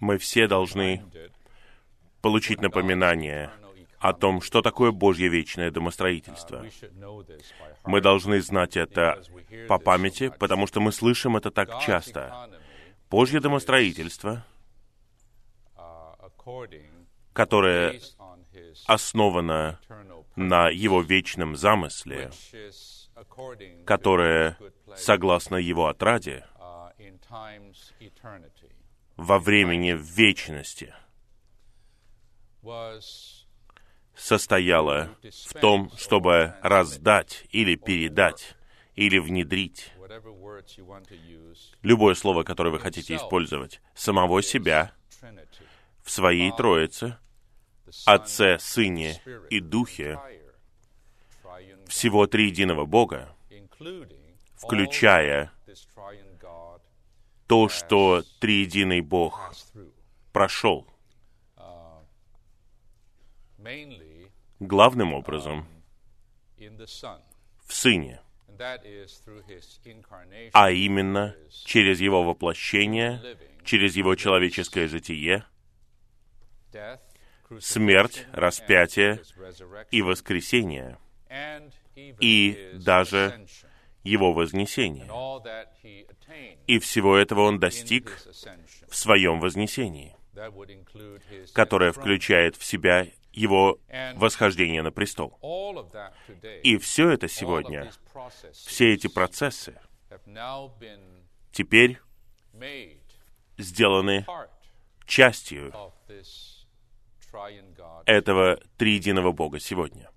Мы все должны получить напоминание о том, что такое Божье вечное домостроительство. Мы должны знать это по памяти, потому что мы слышим это так часто. Божье домостроительство, которое основано на Его вечном замысле, которое согласно Его отраде, во времени вечности состояла в том, чтобы раздать или передать или внедрить. Любое слово, которое вы хотите использовать, самого себя в своей Троице, Отце, Сыне и Духе, всего триединого Бога, включая то, что триединый Бог прошел. Главным образом в Сыне, а именно через Его воплощение, через Его человеческое житие, смерть, распятие и воскресение, и даже Его вознесение. И всего этого Он достиг в Своем вознесении, которое включает в себя его восхождение на престол. И все это сегодня, все эти процессы теперь сделаны частью этого триединого Бога сегодня.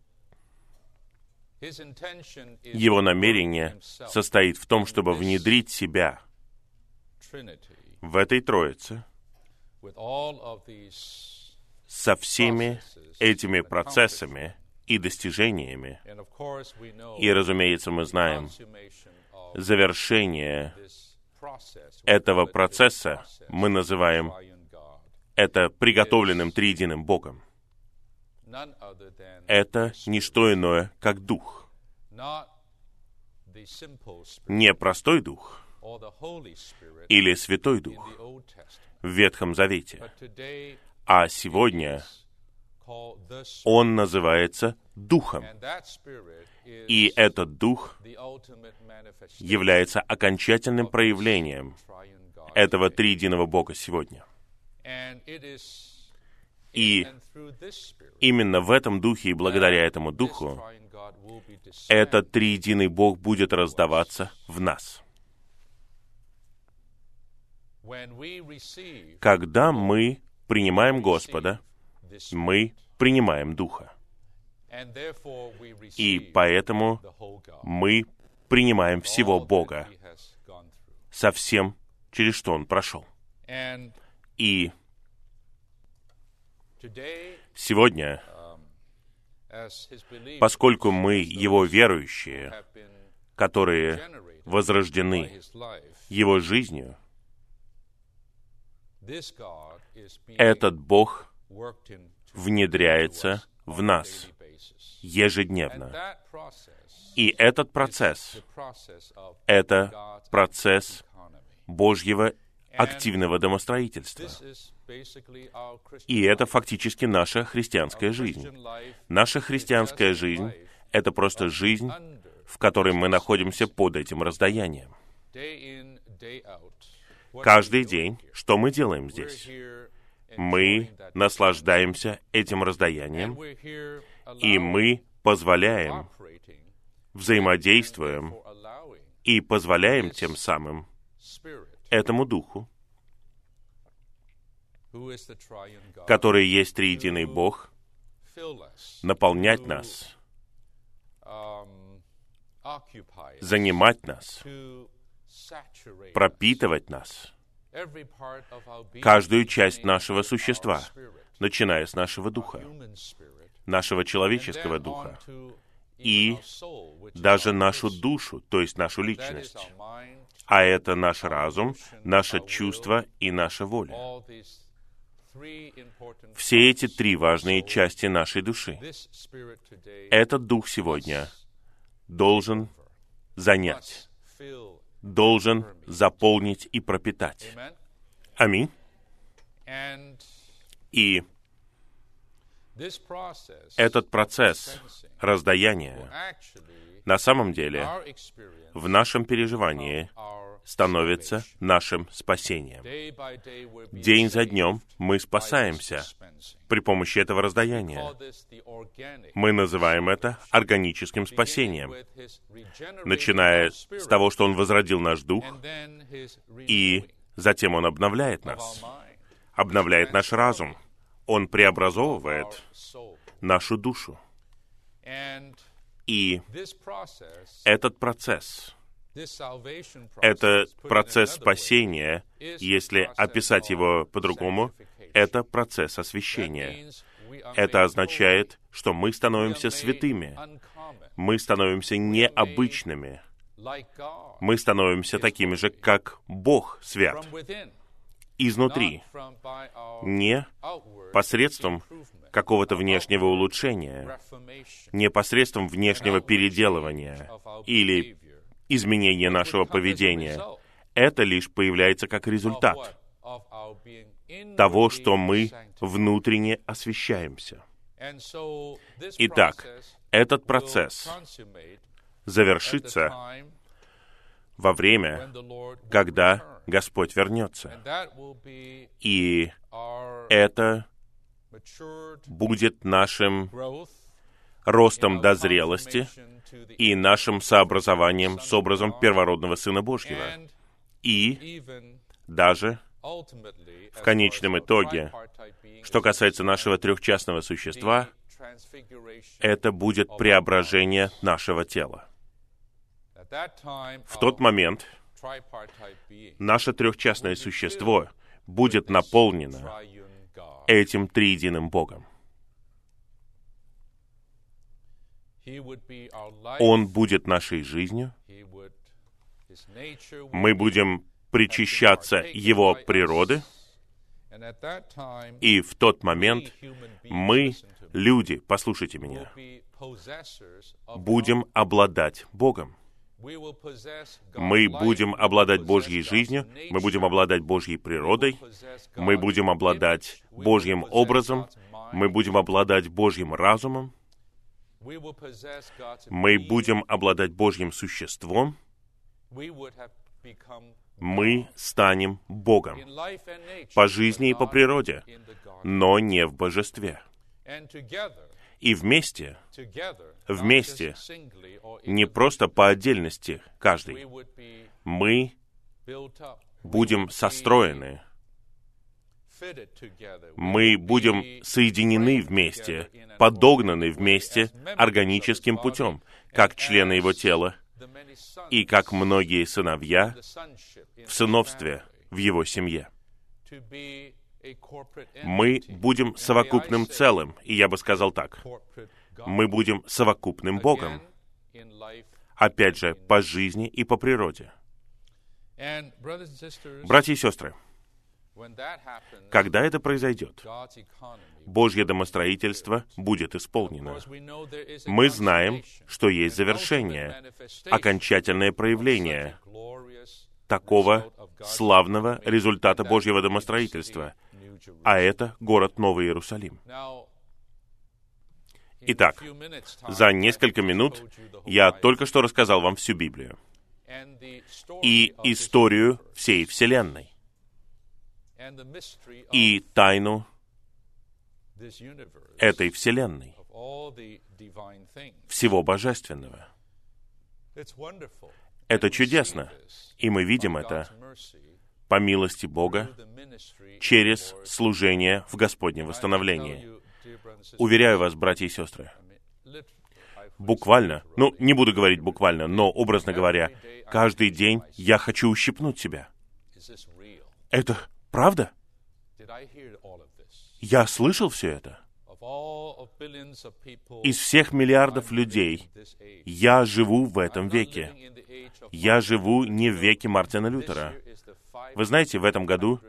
Его намерение состоит в том, чтобы внедрить себя в этой Троице со всеми этими процессами и достижениями. И, разумеется, мы знаем, завершение этого процесса мы называем это приготовленным триединым Богом. Это не что иное, как Дух. Не простой Дух или Святой Дух в Ветхом Завете, а сегодня он называется Духом. И этот Дух является окончательным проявлением этого триединого Бога сегодня. И именно в этом Духе и благодаря этому Духу этот триединый Бог будет раздаваться в нас. Когда мы принимаем Господа, мы принимаем Духа. И поэтому мы принимаем всего Бога со всем, через что Он прошел. И сегодня, поскольку мы Его верующие, которые возрождены Его жизнью, этот Бог внедряется в нас ежедневно. И этот процесс — это процесс Божьего активного домостроительства. И это фактически наша христианская жизнь. Наша христианская жизнь — это просто жизнь, в которой мы находимся под этим раздаянием. Каждый день, что мы делаем здесь? Мы наслаждаемся этим раздаянием, и мы позволяем, взаимодействуем и позволяем тем самым этому Духу, который есть триединый Бог, наполнять нас, занимать нас, пропитывать нас, каждую часть нашего существа, начиная с нашего духа, нашего человеческого духа, и даже нашу душу, то есть нашу личность. А это наш разум, наше чувство и наша воля. Все эти три важные части нашей души. Этот дух сегодня должен занять должен заполнить и пропитать. Аминь. И этот процесс раздаяния на самом деле в нашем переживании становится нашим спасением. День за днем мы спасаемся при помощи этого раздаяния. Мы называем это органическим спасением, начиная с того, что Он возродил наш дух, и затем Он обновляет нас, обновляет наш разум, Он преобразовывает нашу душу. И этот процесс, это процесс спасения, если описать его по-другому, это процесс освящения. Это означает, что мы становимся святыми, мы становимся необычными, мы становимся такими же, как Бог свят, изнутри, не посредством какого-то внешнего улучшения, не посредством внешнего переделывания или изменения нашего поведения. Это лишь появляется как результат того, что мы внутренне освещаемся. Итак, этот процесс завершится во время, когда Господь вернется. И это будет нашим ростом до зрелости и нашим сообразованием с образом первородного Сына Божьего. И даже в конечном итоге, что касается нашего трехчастного существа, это будет преображение нашего тела. В тот момент наше трехчастное существо будет наполнено этим триединым Богом. Он будет нашей жизнью. Мы будем причащаться Его природы. И в тот момент мы, люди, послушайте меня, будем обладать Богом. Мы будем обладать Божьей жизнью, мы будем обладать Божьей природой, мы будем обладать Божьим образом, мы будем обладать Божьим разумом, мы будем обладать Божьим существом, мы станем Богом. По жизни и по природе, но не в божестве. И вместе, вместе, не просто по отдельности каждый, мы будем состроены, мы будем соединены вместе, подогнаны вместе органическим путем, как члены его тела, и как многие сыновья в сыновстве в его семье. Мы будем совокупным целым, и я бы сказал так, мы будем совокупным Богом, опять же, по жизни и по природе. Братья и сестры, когда это произойдет, Божье домостроительство будет исполнено. Мы знаем, что есть завершение, окончательное проявление такого славного результата Божьего домостроительства, а это город Новый Иерусалим. Итак, за несколько минут я только что рассказал вам всю Библию и историю всей Вселенной и тайну этой Вселенной, всего Божественного. Это чудесно, и мы видим это по милости Бога через служение в Господнем восстановлении. Уверяю вас, братья и сестры, буквально, ну, не буду говорить буквально, но, образно говоря, каждый день я хочу ущипнуть себя. Это правда? Я слышал все это. Из всех миллиардов людей я живу в этом веке. Я живу не в веке Мартина Лютера. Вы знаете, в этом году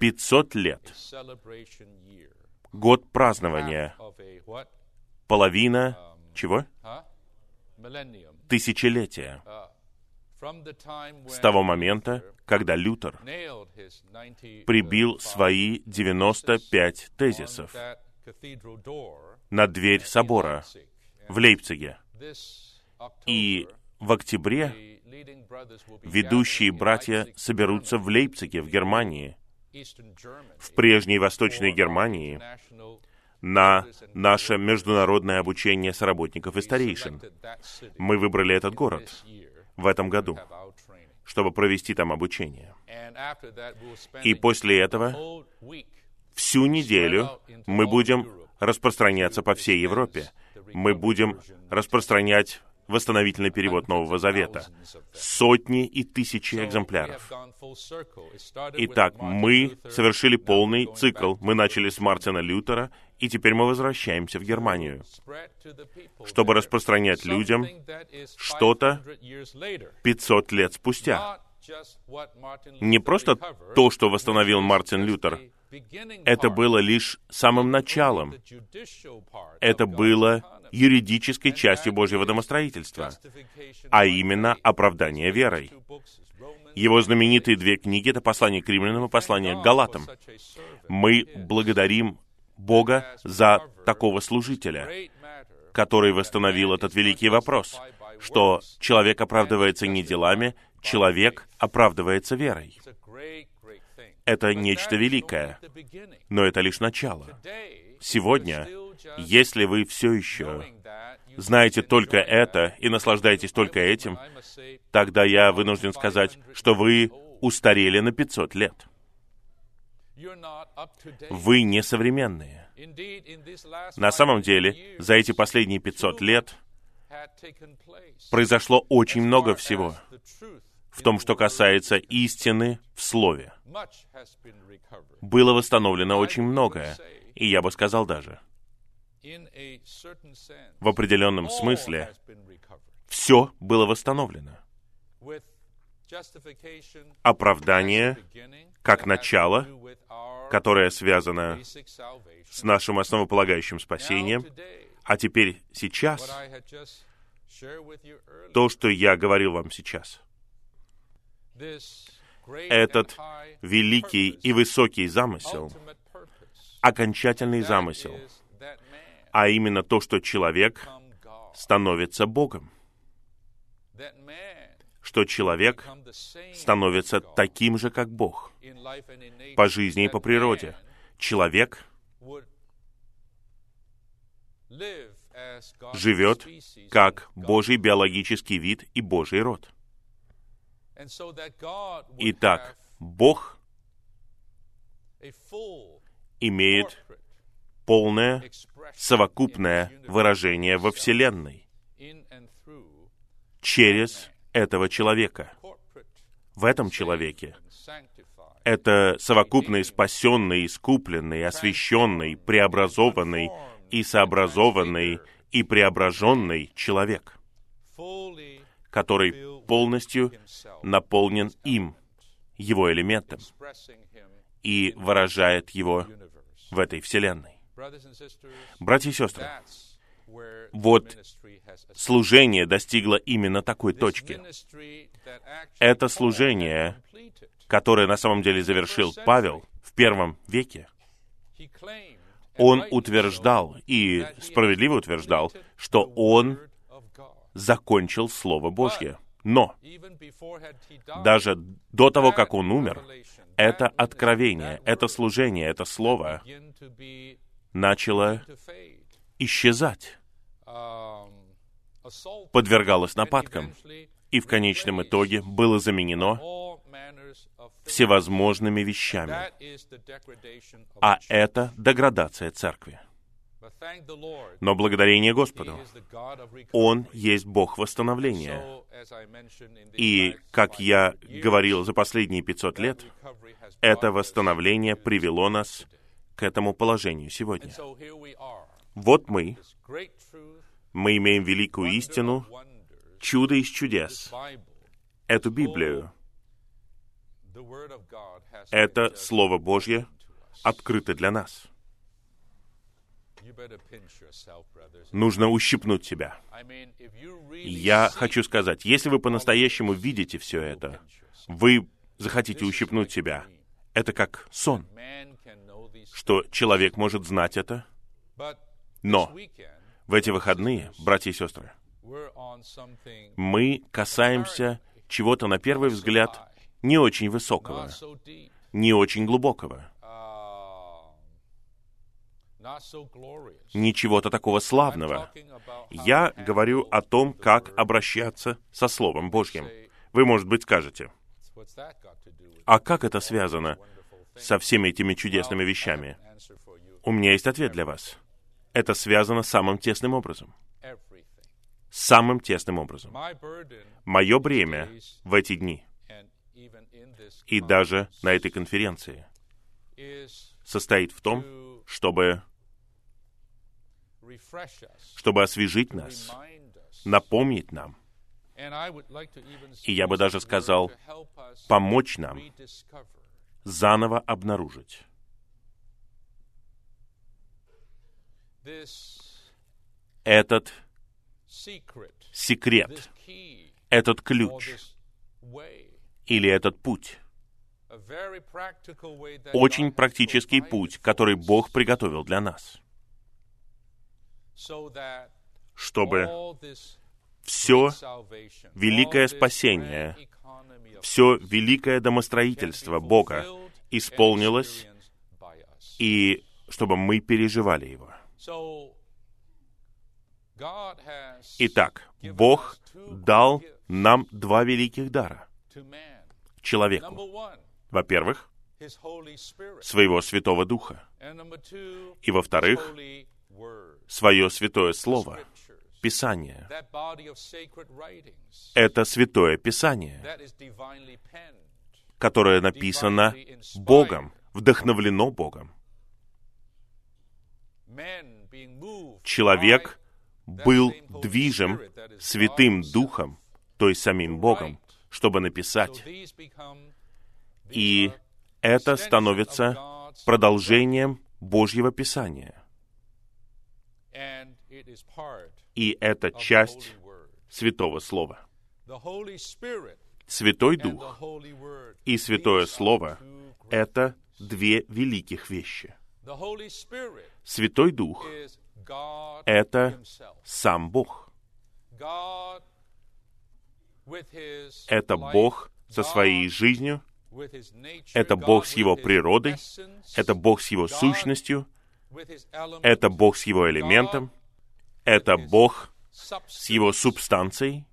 500 лет. Год празднования. Половина... Чего? Тысячелетия. с того момента, когда Лютер прибил свои 95 тезисов на дверь собора в Лейпциге. И в октябре ведущие братья соберутся в Лейпциге, в Германии, в прежней Восточной Германии, на наше международное обучение соработников и старейшин. Мы выбрали этот город в этом году, чтобы провести там обучение. И после этого всю неделю мы будем распространяться по всей Европе. Мы будем распространять восстановительный перевод Нового Завета. Сотни и тысячи экземпляров. Итак, мы совершили полный цикл. Мы начали с Мартина Лютера, и теперь мы возвращаемся в Германию, чтобы распространять людям что-то 500 лет спустя. Не просто то, что восстановил Мартин Лютер, это было лишь самым началом. Это было юридической частью Божьего домостроительства, а именно оправдание верой. Его знаменитые две книги — это послание к римлянам и послание к галатам. Мы благодарим Бога за такого служителя, который восстановил этот великий вопрос, что человек оправдывается не делами, человек оправдывается верой. Это нечто великое, но это лишь начало. Сегодня если вы все еще знаете только это и наслаждаетесь только этим, тогда я вынужден сказать, что вы устарели на 500 лет. Вы не современные. На самом деле, за эти последние 500 лет произошло очень много всего в том, что касается истины в Слове. Было восстановлено очень многое, и я бы сказал даже — в определенном смысле все было восстановлено. Оправдание как начало, которое связано с нашим основополагающим спасением, а теперь сейчас то, что я говорил вам сейчас. Этот великий и высокий замысел, окончательный замысел — а именно то, что человек становится Богом. Что человек становится таким же, как Бог, по жизни и по природе. Человек живет как Божий биологический вид и Божий род. Итак, Бог имеет полное совокупное выражение во Вселенной через этого человека. В этом человеке это совокупный, спасенный, искупленный, освященный, преобразованный и сообразованный и преображенный человек, который полностью наполнен им, его элементом, и выражает его в этой Вселенной. Братья и сестры, вот служение достигло именно такой точки. Это служение, которое на самом деле завершил Павел в первом веке. Он утверждал, и справедливо утверждал, что он закончил Слово Божье. Но даже до того, как он умер, это откровение, это служение, это слово начало исчезать, подвергалось нападкам, и в конечном итоге было заменено всевозможными вещами. А это деградация церкви. Но благодарение Господу, Он есть Бог восстановления. И, как я говорил за последние 500 лет, это восстановление привело нас к этому положению сегодня. Вот мы, мы имеем великую истину, чудо из чудес, эту Библию. Это Слово Божье открыто для нас. Нужно ущипнуть себя. Я хочу сказать, если вы по-настоящему видите все это, вы захотите ущипнуть себя. Это как сон, что человек может знать это, но в эти выходные, братья и сестры, мы касаемся чего-то, на первый взгляд, не очень высокого, не очень глубокого, ничего-то такого славного. Я говорю о том, как обращаться со Словом Божьим. Вы, может быть, скажете, а как это связано со всеми этими чудесными вещами? У меня есть ответ для вас. Это связано самым тесным образом. Самым тесным образом. Мое бремя в эти дни и даже на этой конференции состоит в том, чтобы чтобы освежить нас, напомнить нам, и я бы даже сказал, помочь нам заново обнаружить. Этот секрет, этот ключ или этот путь, очень практический путь, который Бог приготовил для нас, чтобы все великое спасение, все великое домостроительство Бога исполнилось, и чтобы мы переживали его. Итак, Бог дал нам два великих дара человеку. Во-первых, своего Святого Духа. И во-вторых, свое Святое Слово, Писание. Это Святое Писание, которое написано Богом, вдохновлено Богом. Человек был движим Святым Духом, то есть самим Богом, чтобы написать. И это становится продолжением Божьего Писания. И это часть Святого Слова. Святой Дух и Святое Слово — это две великих вещи. Святой Дух — это сам Бог. Это Бог со своей жизнью, это Бог с Его природой, это Бог с Его сущностью, это Бог с Его элементом, это Бог с Его субстанцией.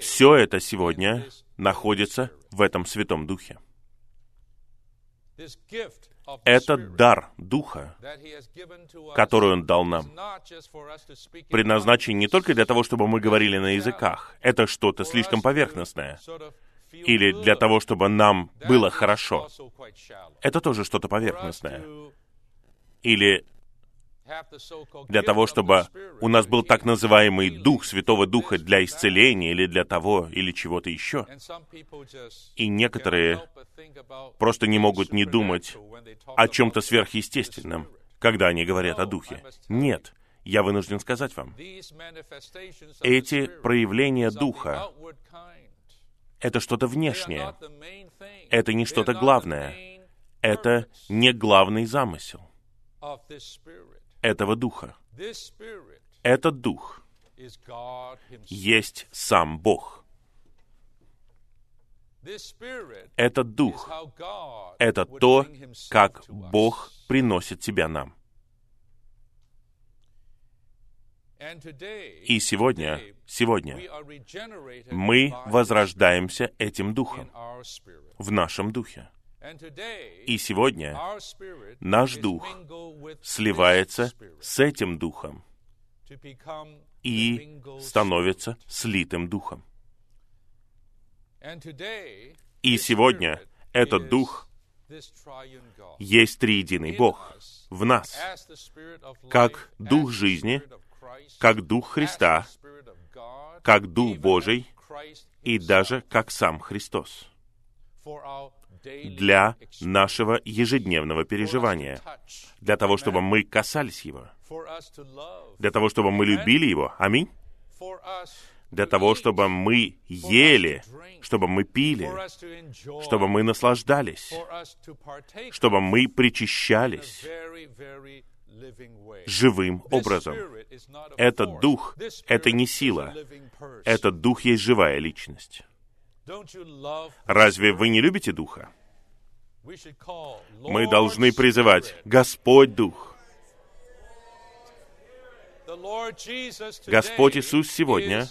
Все это сегодня находится в этом Святом Духе. Этот дар Духа, который Он дал нам, предназначен не только для того, чтобы мы говорили на языках. Это что-то слишком поверхностное. Или для того, чтобы нам было хорошо. Это тоже что-то поверхностное. Или для того, чтобы у нас был так называемый Дух, Святого Духа для исцеления или для того, или чего-то еще. И некоторые просто не могут не думать о чем-то сверхъестественном, когда они говорят о Духе. Нет, я вынужден сказать вам, эти проявления Духа — это что-то внешнее, это не что-то главное, это не главный замысел этого Духа. Этот Дух есть сам Бог. Этот Дух — это то, как Бог приносит себя нам. И сегодня, сегодня мы возрождаемся этим Духом в нашем Духе. И сегодня наш дух сливается с этим духом и становится слитым духом. И сегодня этот дух есть триединый Бог в нас, как дух жизни, как дух Христа, как дух Божий и даже как сам Христос. Для нашего ежедневного переживания, для того, чтобы мы касались Его, для того, чтобы мы любили Его. Аминь. Для того, чтобы мы ели, чтобы мы пили, чтобы мы наслаждались, чтобы мы причащались живым образом. Этот дух — это не сила. Этот дух есть живая личность. Разве вы не любите Духа? Мы должны призывать «Господь Дух». Господь Иисус сегодня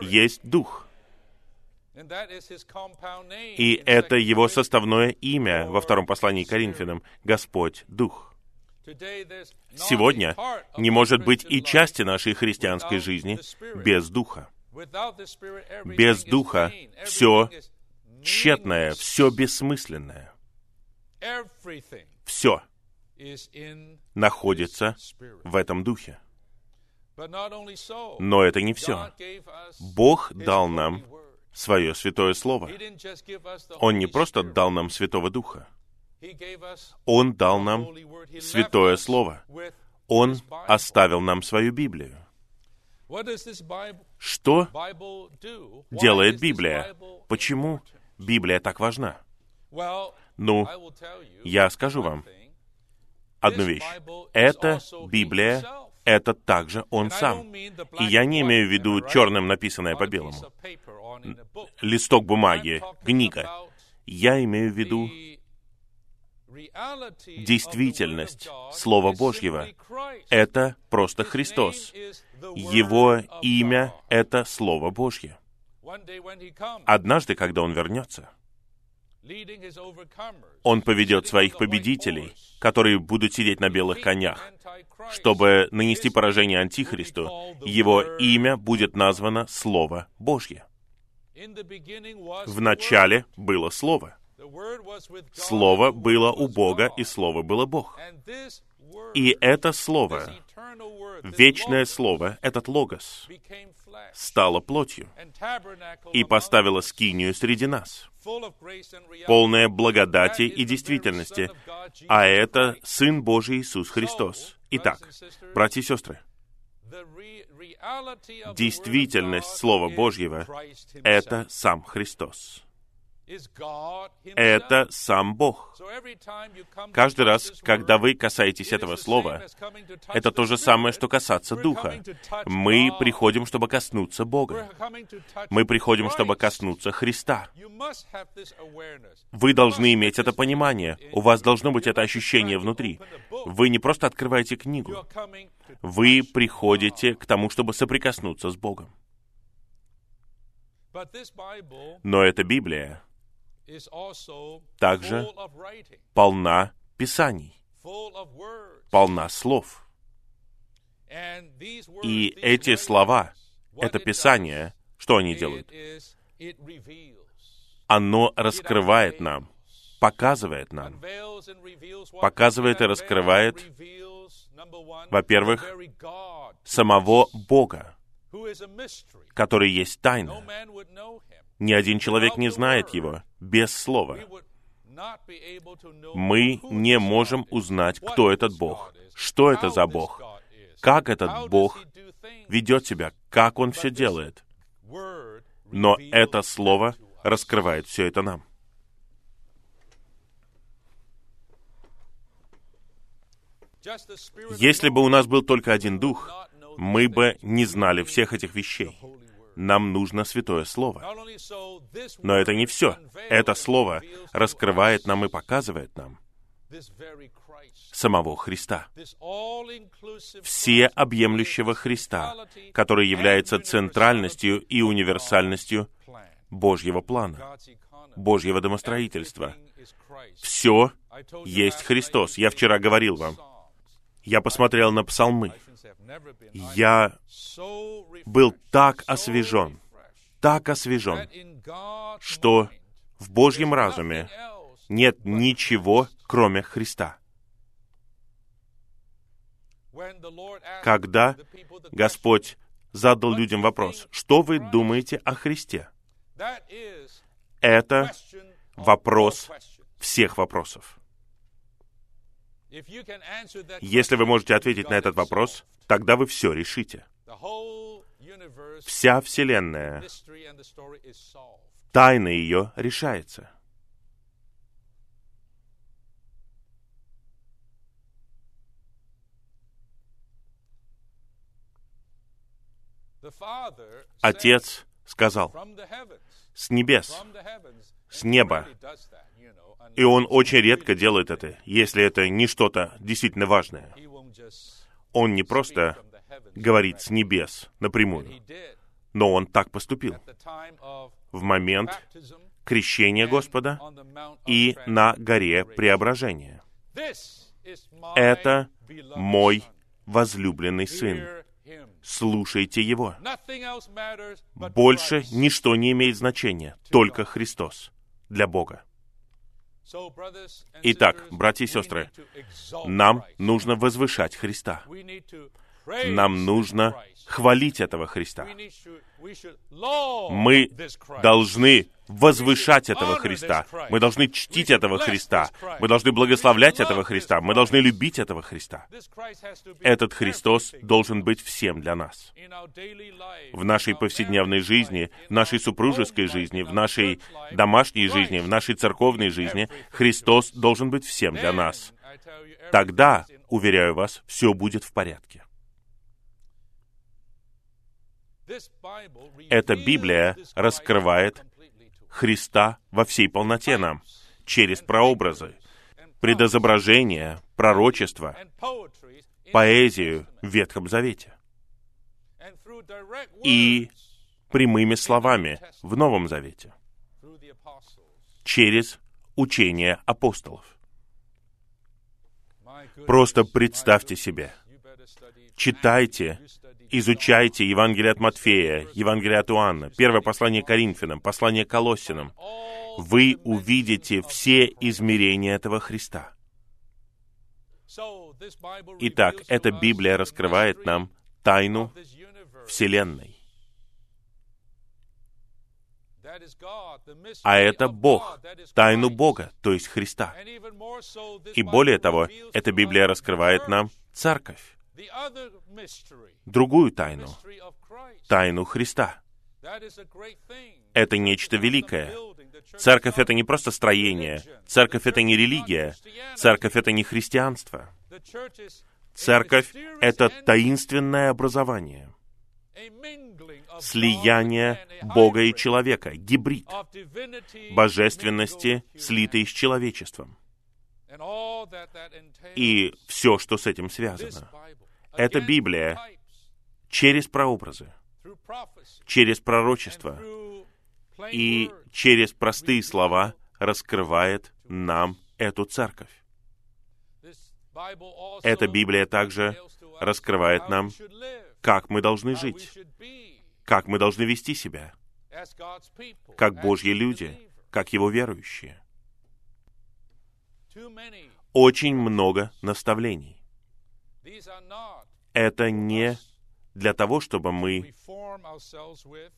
есть Дух. И это Его составное имя во втором послании к Коринфянам — Господь Дух. Сегодня не может быть и части нашей христианской жизни без Духа. Без Духа все тщетное, все бессмысленное. Все находится в этом Духе. Но это не все. Бог дал нам свое святое Слово. Он не просто дал нам Святого Духа. Он дал нам Святое Слово. Он оставил нам свою Библию. Что делает Библия? Почему Библия так важна? Ну, я скажу вам одну вещь. Эта Библия — это также Он сам. И я не имею в виду черным написанное по белому. Листок бумаги, книга. Я имею в виду действительность Слова Божьего. Это просто Христос. Его имя — это Слово Божье. Однажды, когда Он вернется, Он поведет своих победителей, которые будут сидеть на белых конях, чтобы нанести поражение Антихристу. Его имя будет названо Слово Божье. В начале было Слово. Слово было у Бога, и Слово было Бог. И это Слово, вечное Слово, этот Логос, стало плотью и поставило скинию среди нас, полное благодати и действительности, а это Сын Божий Иисус Христос. Итак, братья и сестры, действительность Слова Божьего — это сам Христос это сам Бог. Каждый раз, когда вы касаетесь этого слова, это то же самое, что касаться Духа. Мы приходим, чтобы коснуться Бога. Мы приходим, чтобы коснуться Христа. Вы должны иметь это понимание. У вас должно быть это ощущение внутри. Вы не просто открываете книгу. Вы приходите к тому, чтобы соприкоснуться с Богом. Но эта Библия также полна Писаний, полна слов. И эти слова, это Писание, что они делают? Оно раскрывает нам, показывает нам, показывает и раскрывает, во-первых, самого Бога, который есть тайна. Ни один человек не знает его без слова. Мы не можем узнать, кто этот Бог, что это за Бог, как этот Бог ведет себя, как Он все делает. Но это Слово раскрывает все это нам. Если бы у нас был только один Дух, мы бы не знали всех этих вещей нам нужно Святое Слово. Но это не все. Это Слово раскрывает нам и показывает нам самого Христа. Все объемлющего Христа, который является центральностью и универсальностью Божьего плана, Божьего домостроительства. Все есть Христос. Я вчера говорил вам. Я посмотрел на псалмы я был так освежен, так освежен, что в Божьем разуме нет ничего, кроме Христа. Когда Господь задал людям вопрос, что вы думаете о Христе? Это вопрос всех вопросов. Если вы можете ответить на этот вопрос, тогда вы все решите. Вся Вселенная, тайна ее решается. Отец сказал с небес, с неба. И он очень редко делает это, если это не что-то действительно важное. Он не просто говорит с небес напрямую, но он так поступил в момент крещения Господа и на горе преображения. Это мой возлюбленный сын слушайте Его. Больше ничто не имеет значения, только Христос для Бога. Итак, братья и сестры, нам нужно возвышать Христа. Нам нужно хвалить этого Христа. Мы должны возвышать этого Христа. Мы должны чтить этого Христа. Мы должны благословлять этого Христа. Мы должны любить этого Христа. Этот Христос должен быть всем для нас. В нашей повседневной жизни, в нашей супружеской жизни, в нашей домашней жизни, в нашей церковной жизни Христос должен быть всем для нас. Тогда, уверяю вас, все будет в порядке. Эта Библия раскрывает Христа во всей полноте нам, через прообразы, предозображения, пророчества, поэзию в Ветхом Завете. И прямыми словами в Новом Завете, через учение апостолов. Просто представьте себе, читайте изучайте Евангелие от Матфея, Евангелие от Иоанна, первое послание Коринфянам, послание Колоссинам, вы увидите все измерения этого Христа. Итак, эта Библия раскрывает нам тайну Вселенной. А это Бог, тайну Бога, то есть Христа. И более того, эта Библия раскрывает нам Церковь другую тайну, тайну Христа. Это нечто великое. Церковь — это не просто строение. Церковь — это не религия. Церковь — это не христианство. Церковь — это таинственное образование. Слияние Бога и человека, гибрид божественности, слитый с человечеством. И все, что с этим связано. Это Библия через прообразы, через пророчество и через простые слова раскрывает нам эту церковь. Эта Библия также раскрывает нам, как мы должны жить, как мы должны вести себя, как Божьи люди, как Его верующие. Очень много наставлений это не для того, чтобы мы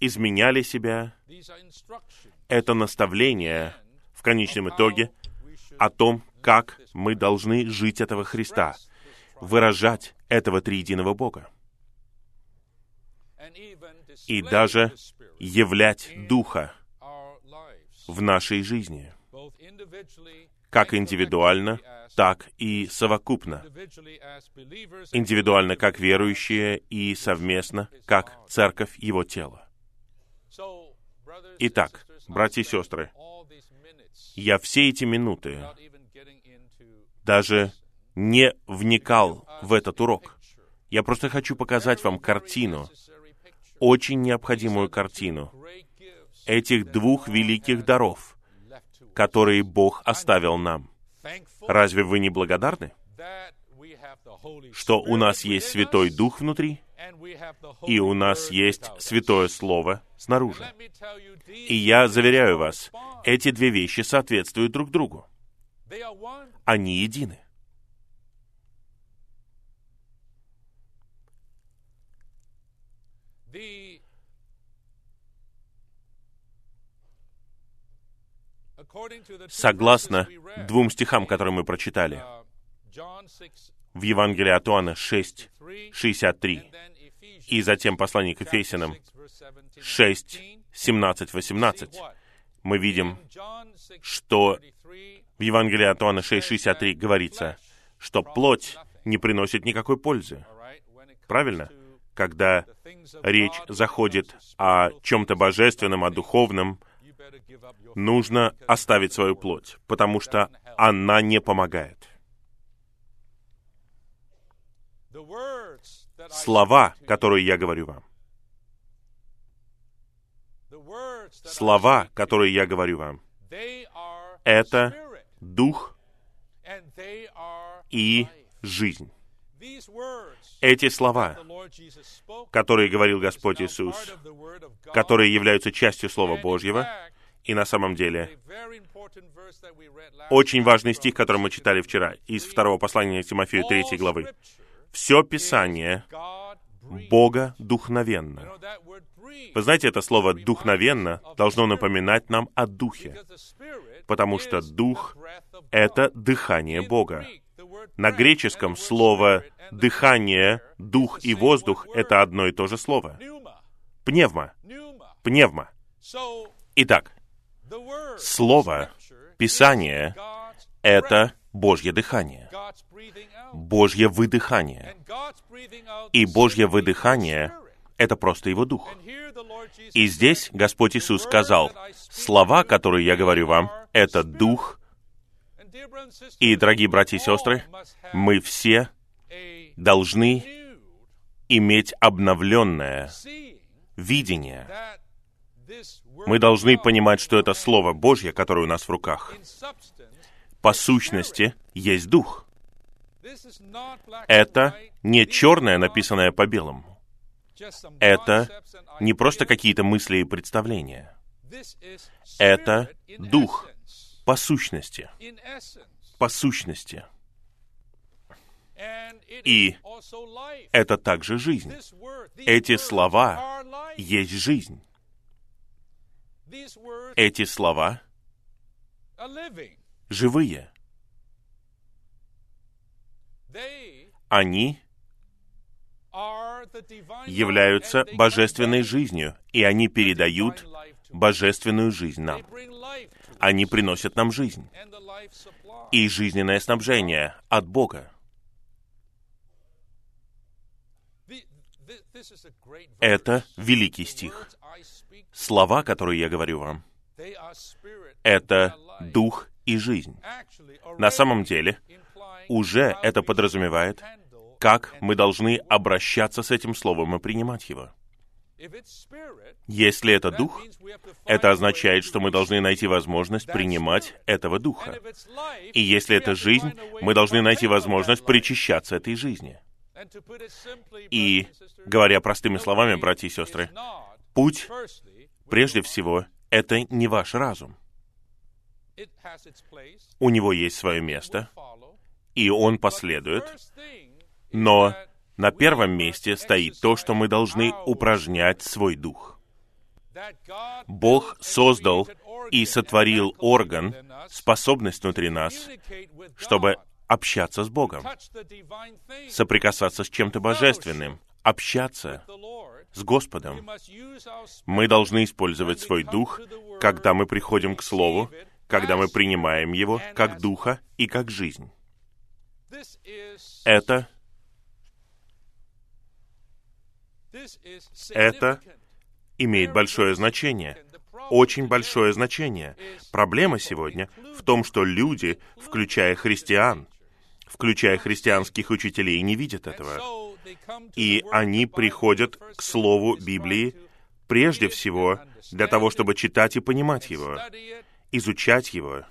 изменяли себя. Это наставление в конечном итоге о том, как мы должны жить этого Христа, выражать этого триединого Бога. И даже являть Духа в нашей жизни, как индивидуально, так и совокупно. Индивидуально как верующие и совместно как церковь его тела. Итак, братья и сестры, я все эти минуты даже не вникал в этот урок. Я просто хочу показать вам картину, очень необходимую картину этих двух великих даров, которые Бог оставил нам — Разве вы не благодарны, что у нас есть Святой Дух внутри, и у нас есть Святое Слово снаружи? И я заверяю вас, эти две вещи соответствуют друг другу. Они едины. Согласно двум стихам, которые мы прочитали. В Евангелии от Иоанна 6, 63, и затем послание к Ефесянам 6, 17, 18. Мы видим, что в Евангелии от Иоанна 6, 63 говорится, что плоть не приносит никакой пользы. Правильно? Когда речь заходит о чем-то божественном, о духовном, нужно оставить свою плоть, потому что она не помогает. Слова, которые я говорю вам, слова, которые я говорю вам, это дух и жизнь. Эти слова, которые говорил Господь Иисус, которые являются частью Слова Божьего, и на самом деле очень важный стих, который мы читали вчера, из второго послания Тимофею 3 главы. Все Писание Бога духновенно. Вы знаете, это слово «духновенно» должно напоминать нам о Духе, потому что Дух — это дыхание Бога. На греческом слово «дыхание», «дух» и «воздух» — это одно и то же слово. Пневма. Пневма. Итак, слово, Писание — это Божье дыхание, Божье выдыхание. И Божье выдыхание — это просто Его Дух. И здесь Господь Иисус сказал, «Слова, которые я говорю вам, — это Дух и, дорогие братья и сестры, мы все должны иметь обновленное видение. Мы должны понимать, что это Слово Божье, которое у нас в руках. По сущности, есть Дух. Это не черное, написанное по белому. Это не просто какие-то мысли и представления. Это Дух, по сущности. По сущности. И это также жизнь. Эти слова есть жизнь. Эти слова живые. Они являются божественной жизнью, и они передают божественную жизнь нам. Они приносят нам жизнь и жизненное снабжение от Бога. Это великий стих. Слова, которые я говорю вам, это дух и жизнь. На самом деле, уже это подразумевает, как мы должны обращаться с этим словом и принимать его. Если это дух, это означает, что мы должны найти возможность принимать этого духа. И если это жизнь, мы должны найти возможность причащаться этой жизни. И, говоря простыми словами, братья и сестры, путь, прежде всего, это не ваш разум. У него есть свое место, и он последует, но на первом месте стоит то, что мы должны упражнять свой дух. Бог создал и сотворил орган, способность внутри нас, чтобы общаться с Богом, соприкасаться с чем-то божественным, общаться с Господом. Мы должны использовать свой дух, когда мы приходим к Слову, когда мы принимаем его как духа и как жизнь. Это Это имеет большое значение, очень большое значение. Проблема сегодня в том, что люди, включая христиан, включая христианских учителей, не видят этого. И они приходят к Слову Библии прежде всего для того, чтобы читать и понимать его, изучать его,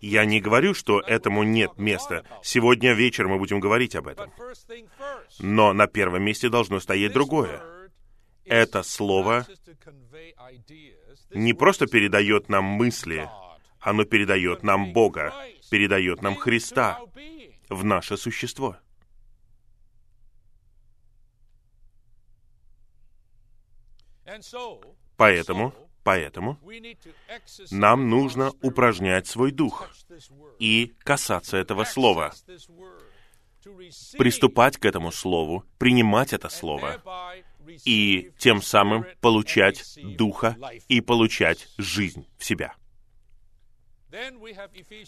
я не говорю, что этому нет места. Сегодня вечером мы будем говорить об этом. Но на первом месте должно стоять другое. Это слово не просто передает нам мысли, оно передает нам Бога, передает нам Христа в наше существо. Поэтому Поэтому нам нужно упражнять свой дух и касаться этого слова, приступать к этому слову, принимать это слово, и тем самым получать духа и получать жизнь в себя.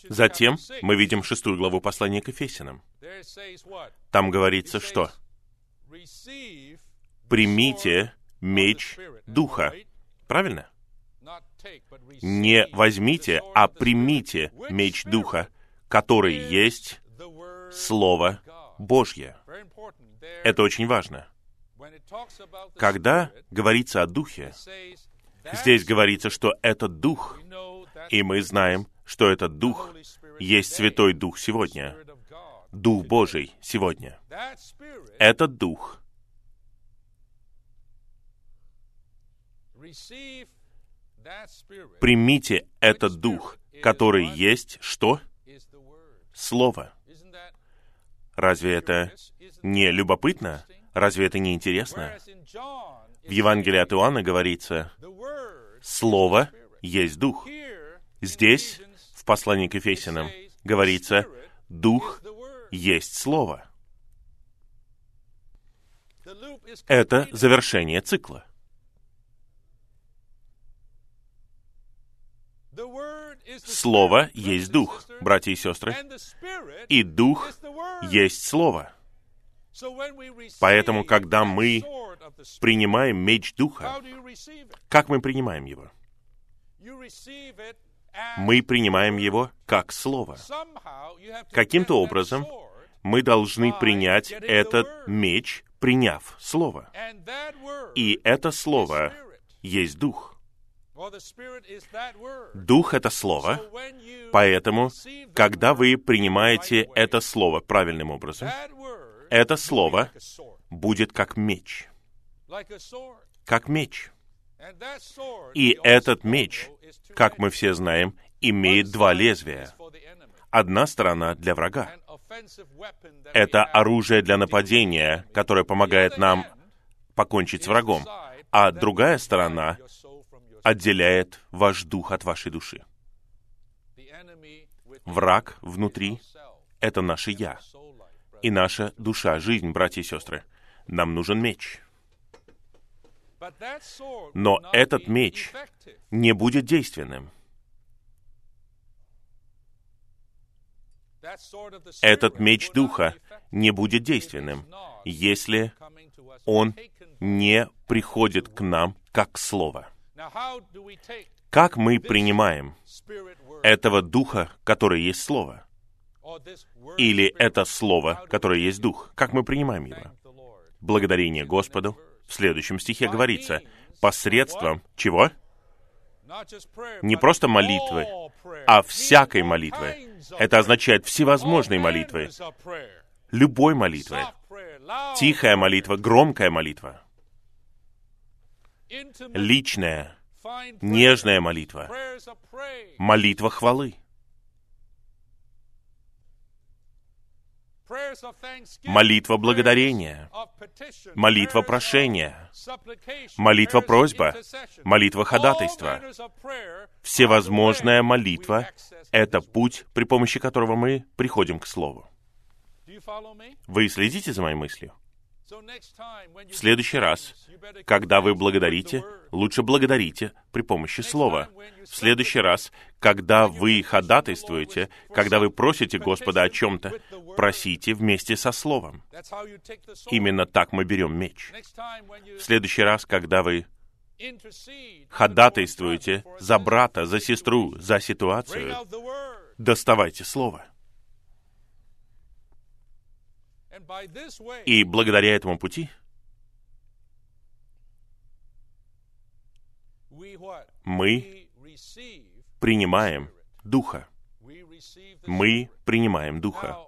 Затем мы видим шестую главу послания к Ефесянам. Там говорится, что «Примите меч Духа». Правильно? Не возьмите, а примите меч Духа, который есть Слово Божье. Это очень важно. Когда говорится о Духе, здесь говорится, что этот Дух, и мы знаем, что этот Дух есть Святой Дух сегодня, Дух Божий сегодня. Этот Дух Примите этот дух, который есть что? Слово. Разве это не любопытно? Разве это не интересно? В Евангелии от Иоанна говорится, Слово есть Дух. Здесь, в послании к Ефесянам, говорится, Дух есть Слово. Это завершение цикла. Слово есть Дух, братья и сестры, и Дух есть Слово. Поэтому, когда мы принимаем меч Духа, как мы принимаем его? Мы принимаем его как Слово. Каким-то образом мы должны принять этот меч, приняв Слово. И это Слово есть Дух. Дух — это Слово, поэтому, когда вы принимаете это Слово правильным образом, это Слово будет как меч. Как меч. И этот меч, как мы все знаем, имеет два лезвия. Одна сторона для врага. Это оружие для нападения, которое помогает нам покончить с врагом. А другая сторона отделяет ваш дух от вашей души. Враг внутри — это наше «я» и наша душа, жизнь, братья и сестры. Нам нужен меч. Но этот меч не будет действенным. Этот меч Духа не будет действенным, если он не приходит к нам как Слово. Как мы принимаем этого Духа, который есть Слово? Или это Слово, которое есть Дух? Как мы принимаем его? Благодарение Господу. В следующем стихе говорится, посредством чего? Не просто молитвы, а всякой молитвы. Это означает всевозможные молитвы. Любой молитвы. Тихая молитва, громкая молитва личная, нежная молитва, молитва хвалы, молитва благодарения, молитва прошения, молитва просьба, молитва ходатайства. Всевозможная молитва — это путь, при помощи которого мы приходим к Слову. Вы следите за моей мыслью? В следующий раз, когда вы благодарите, лучше благодарите при помощи слова. В следующий раз, когда вы ходатайствуете, когда вы просите Господа о чем-то, просите вместе со словом. Именно так мы берем меч. В следующий раз, когда вы ходатайствуете за брата, за сестру, за ситуацию, доставайте слово. И благодаря этому пути мы принимаем Духа. Мы принимаем Духа.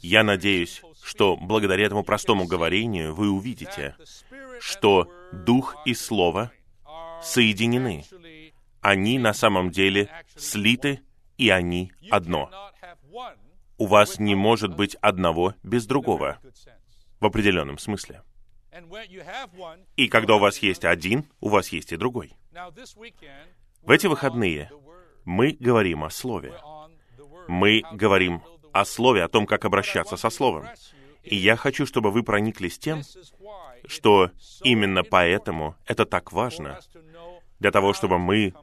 Я надеюсь, что благодаря этому простому говорению вы увидите, что Дух и Слово соединены. Они на самом деле слиты, и они одно у вас не может быть одного без другого, в определенном смысле. И когда у вас есть один, у вас есть и другой. В эти выходные мы говорим о Слове. Мы говорим о Слове, о том, как обращаться со Словом. И я хочу, чтобы вы прониклись тем, что именно поэтому это так важно, для того, чтобы мы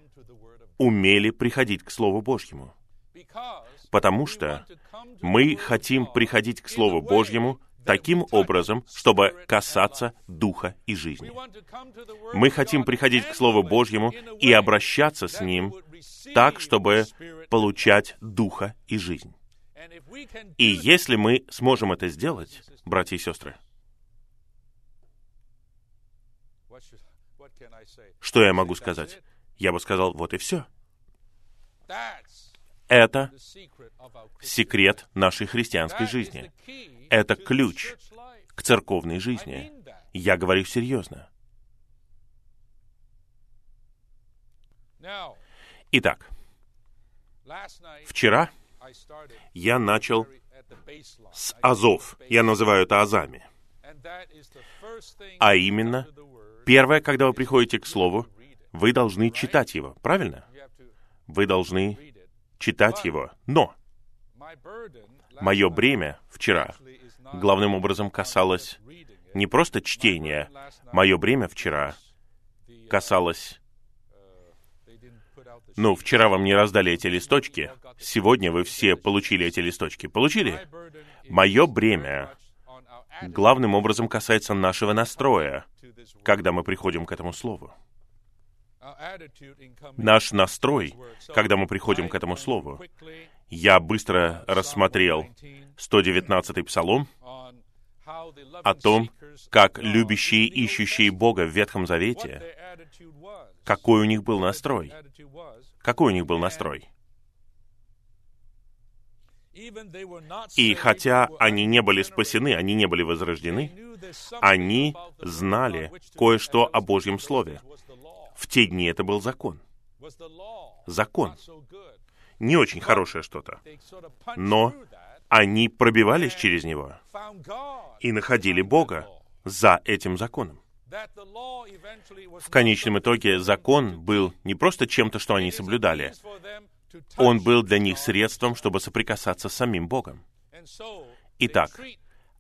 умели приходить к Слову Божьему. Потому что мы хотим приходить к Слову Божьему таким образом, чтобы касаться духа и жизни. Мы хотим приходить к Слову Божьему и обращаться с Ним так, чтобы получать духа и жизнь. И если мы сможем это сделать, братья и сестры, что я могу сказать? Я бы сказал, вот и все. Это секрет нашей христианской жизни. Это ключ к церковной жизни. Я говорю серьезно. Итак, вчера я начал с азов. Я называю это азами. А именно, первое, когда вы приходите к Слову, вы должны читать его, правильно? Вы должны читать его. Но мое бремя вчера главным образом касалось не просто чтения. Мое бремя вчера касалось... Ну, вчера вам не раздали эти листочки. Сегодня вы все получили эти листочки. Получили? Мое бремя главным образом касается нашего настроя, когда мы приходим к этому слову. Наш настрой, когда мы приходим к этому слову. Я быстро рассмотрел 119-й псалом о том, как любящие, ищущие Бога в Ветхом Завете, какой у них был настрой. Какой у них был настрой? И хотя они не были спасены, они не были возрождены, они знали кое-что о Божьем Слове. В те дни это был закон. Закон. Не очень хорошее что-то. Но они пробивались через него и находили Бога за этим законом. В конечном итоге закон был не просто чем-то, что они соблюдали. Он был для них средством, чтобы соприкасаться с самим Богом. Итак,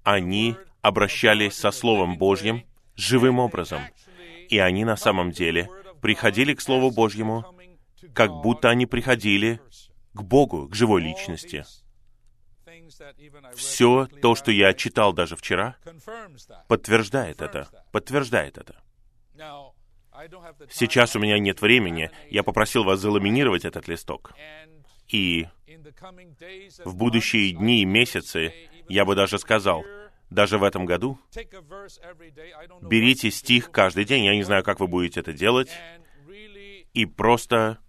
они обращались со Словом Божьим живым образом. И они на самом деле приходили к Слову Божьему, как будто они приходили к Богу, к живой личности. Все то, что я читал даже вчера, подтверждает это, подтверждает это. Сейчас у меня нет времени. Я попросил вас заламинировать этот листок. И в будущие дни и месяцы, я бы даже сказал, даже в этом году, берите стих каждый день. Я не знаю, как вы будете это делать. И просто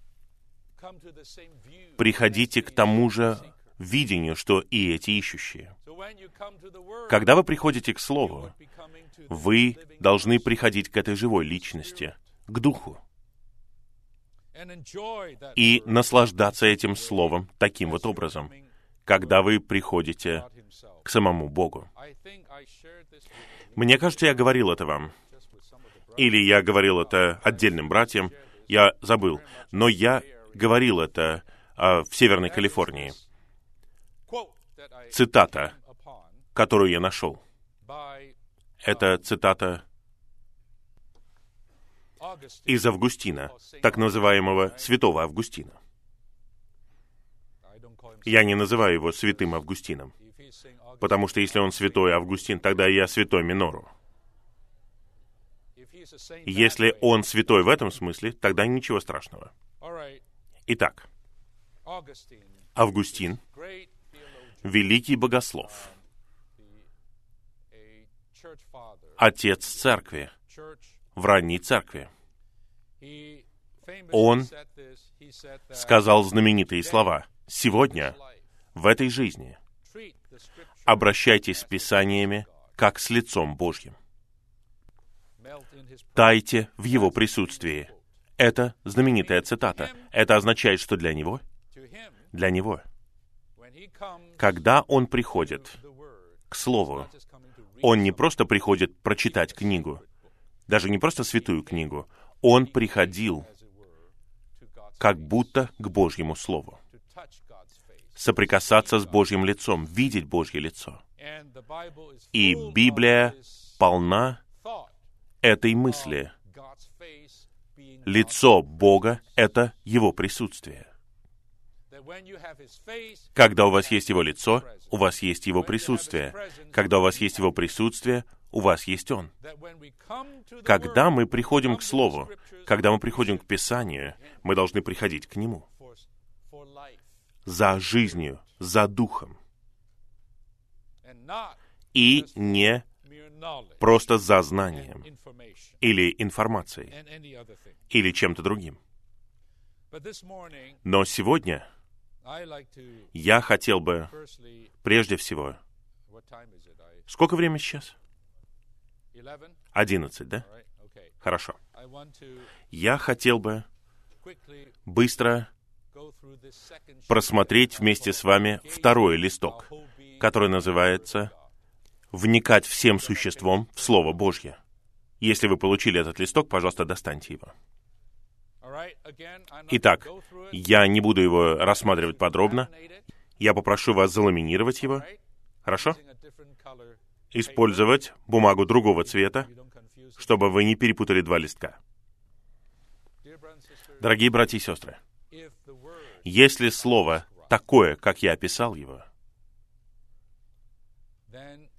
приходите к тому же видению, что и эти ищущие. Когда вы приходите к Слову, вы должны приходить к этой живой личности, к Духу, и наслаждаться этим Словом таким вот образом, когда вы приходите к самому Богу. Мне кажется, я говорил это вам. Или я говорил это отдельным братьям, я забыл. Но я говорил это а, в Северной Калифорнии цитата, которую я нашел. Это цитата из Августина, так называемого святого Августина. Я не называю его святым Августином, потому что если он святой Августин, тогда я святой Минору. Если он святой в этом смысле, тогда ничего страшного. Итак, Августин великий богослов, отец церкви, в ранней церкви. Он сказал знаменитые слова. Сегодня, в этой жизни, обращайтесь с Писаниями, как с лицом Божьим. Тайте в Его присутствии. Это знаменитая цитата. Это означает, что для Него, для Него, когда он приходит к Слову. Он не просто приходит прочитать книгу, даже не просто святую книгу. Он приходил как будто к Божьему Слову. Соприкасаться с Божьим лицом, видеть Божье лицо. И Библия полна этой мысли. Лицо Бога — это Его присутствие. Когда у вас есть Его лицо, у вас есть Его присутствие. Когда у вас есть Его присутствие, у вас есть Он. Когда мы приходим к Слову, когда мы приходим к Писанию, мы должны приходить к Нему. За жизнью, за Духом. И не просто за знанием или информацией или чем-то другим. Но сегодня я хотел бы прежде всего... Сколько времени сейчас? Одиннадцать, да? Хорошо. Я хотел бы быстро просмотреть вместе с вами второй листок, который называется «Вникать всем существом в Слово Божье». Если вы получили этот листок, пожалуйста, достаньте его. Итак, я не буду его рассматривать подробно. Я попрошу вас заламинировать его. Хорошо? Использовать бумагу другого цвета, чтобы вы не перепутали два листка. Дорогие братья и сестры, если слово такое, как я описал его,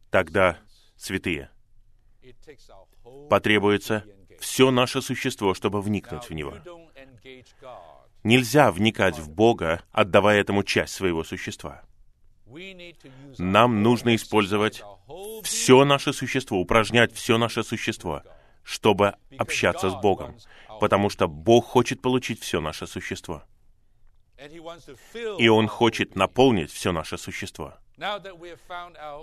тогда, святые, потребуется все наше существо, чтобы вникнуть в него. Нельзя вникать в Бога, отдавая этому часть своего существа. Нам нужно использовать все наше существо, упражнять все наше существо, чтобы общаться с Богом, потому что Бог хочет получить все наше существо. И Он хочет наполнить все наше существо.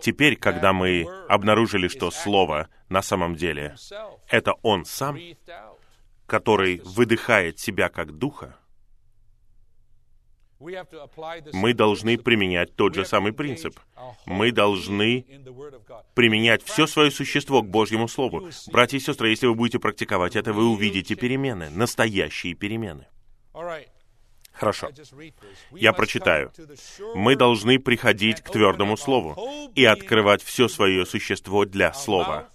Теперь, когда мы обнаружили, что Слово на самом деле — это Он сам, который выдыхает себя как Духа, мы должны применять тот же самый принцип. Мы должны применять все свое существо к Божьему Слову. Братья и сестры, если вы будете практиковать это, вы увидите перемены, настоящие перемены. Хорошо. Я прочитаю. Мы должны приходить к твердому слову и открывать все свое существо для слова.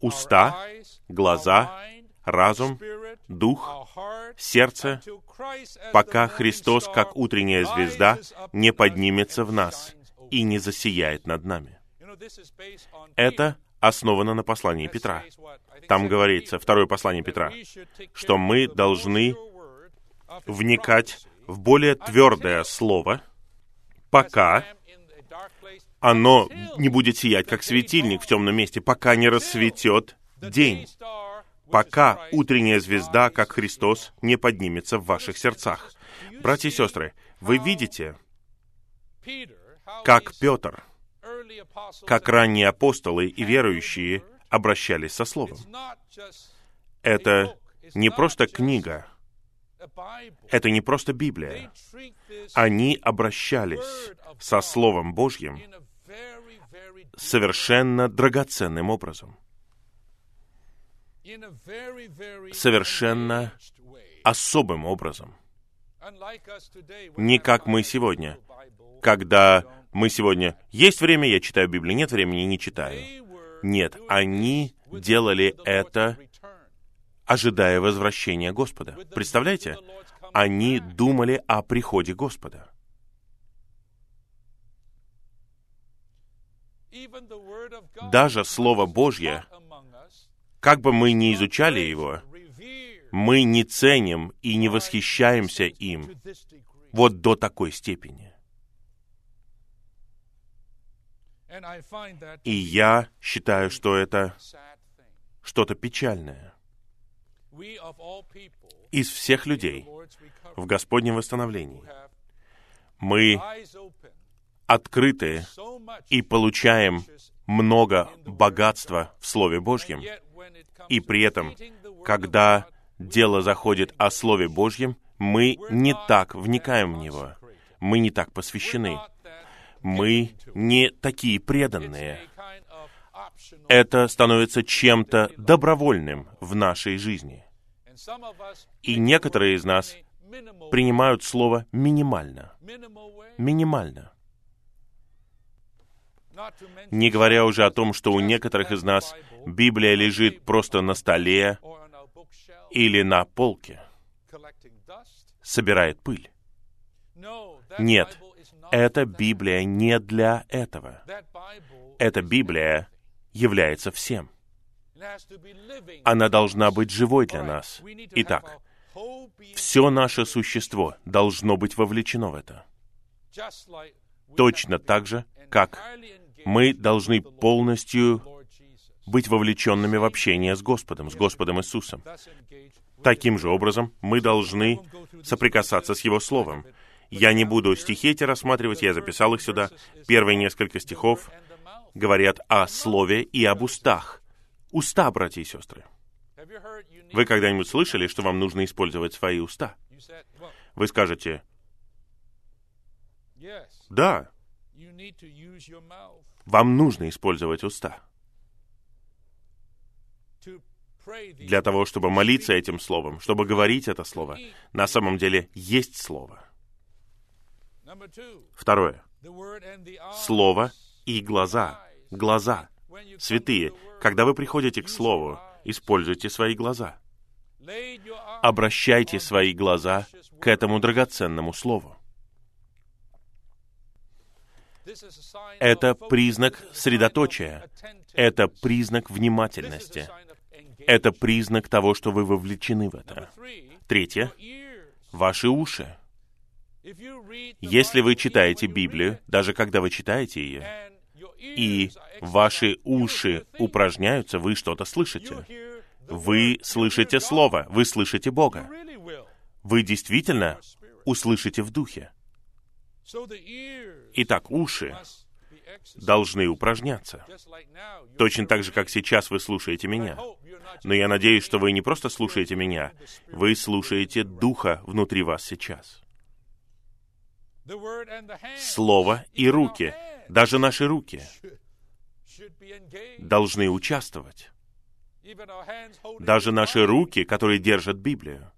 Уста, глаза, разум, дух, сердце, пока Христос, как утренняя звезда, не поднимется в нас и не засияет над нами. Это основано на послании Петра. Там говорится, второе послание Петра, что мы должны вникать в более твердое слово, пока оно не будет сиять, как светильник в темном месте, пока не рассветет день, пока утренняя звезда, как Христос, не поднимется в ваших сердцах. Братья и сестры, вы видите, как Петр, как ранние апостолы и верующие обращались со Словом. Это не просто книга, это не просто Библия. Они обращались со Словом Божьим совершенно драгоценным образом. Совершенно особым образом. Не как мы сегодня, когда мы сегодня... Есть время, я читаю Библию, нет времени, не читаю. Нет, они делали это ожидая возвращения Господа. Представляете? Они думали о приходе Господа. Даже Слово Божье, как бы мы ни изучали его, мы не ценим и не восхищаемся им вот до такой степени. И я считаю, что это что-то печальное из всех людей в Господнем восстановлении. Мы открыты и получаем много богатства в Слове Божьем, и при этом, когда дело заходит о Слове Божьем, мы не так вникаем в него, мы не так посвящены, мы не такие преданные. это становится чем-то добровольным в нашей жизни. И некоторые из нас принимают слово минимально. Минимально. Не говоря уже о том, что у некоторых из нас Библия лежит просто на столе или на полке, собирает пыль. Нет, эта Библия не для этого. Эта Библия является всем. Она должна быть живой для нас. Итак, все наше существо должно быть вовлечено в это. Точно так же, как мы должны полностью быть вовлеченными в общение с Господом, с Господом Иисусом. Таким же образом, мы должны соприкасаться с Его Словом. Я не буду стихи эти рассматривать, я записал их сюда. Первые несколько стихов говорят о слове и об устах. Уста, братья и сестры. Вы когда-нибудь слышали, что вам нужно использовать свои уста? Вы скажете, да, вам нужно использовать уста для того, чтобы молиться этим словом, чтобы говорить это слово. На самом деле есть слово. Второе. Слово и глаза. Глаза. Святые, когда вы приходите к Слову, используйте свои глаза. Обращайте свои глаза к этому драгоценному Слову. Это признак средоточия. Это признак внимательности. Это признак того, что вы вовлечены в это. Третье. Ваши уши. Если вы читаете Библию, даже когда вы читаете ее, и ваши уши упражняются, вы что-то слышите. Вы слышите Слово, вы слышите Бога. Вы действительно услышите в духе. Итак, уши должны упражняться. Точно так же, как сейчас вы слушаете меня. Но я надеюсь, что вы не просто слушаете меня, вы слушаете Духа внутри вас сейчас. Слово и руки, даже наши руки, должны участвовать. Даже наши руки, которые держат Библию.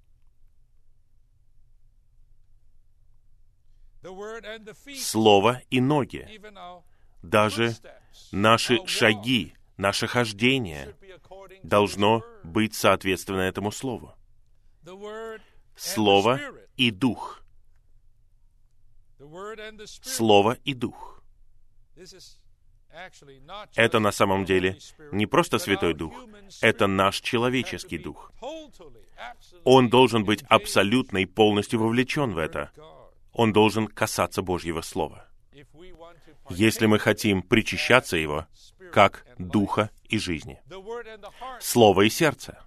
Слово и ноги, даже наши шаги, наше хождение должно быть соответственно этому Слову. Слово и Дух. Слово и Дух. Это на самом деле не просто Святой Дух, это наш человеческий Дух. Он должен быть абсолютно и полностью вовлечен в это. Он должен касаться Божьего Слова. Если мы хотим причащаться Его, как Духа и жизни. Слово и сердце.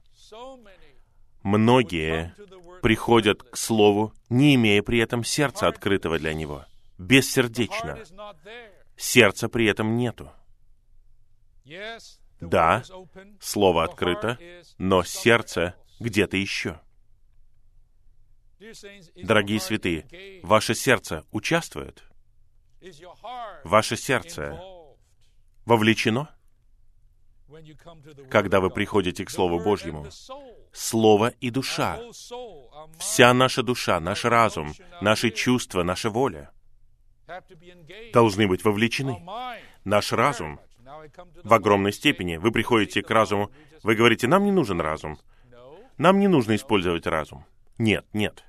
Многие приходят к Слову, не имея при этом сердца открытого для Него. Бессердечно сердца при этом нету. Да, слово открыто, но сердце где-то еще. Дорогие святые, ваше сердце участвует? Ваше сердце вовлечено? Когда вы приходите к Слову Божьему, Слово и душа, вся наша душа, наш разум, наши чувства, наша воля — должны быть вовлечены. Наш разум в огромной степени. Вы приходите к разуму, вы говорите, нам не нужен разум. Нам не нужно использовать разум. Нет, нет.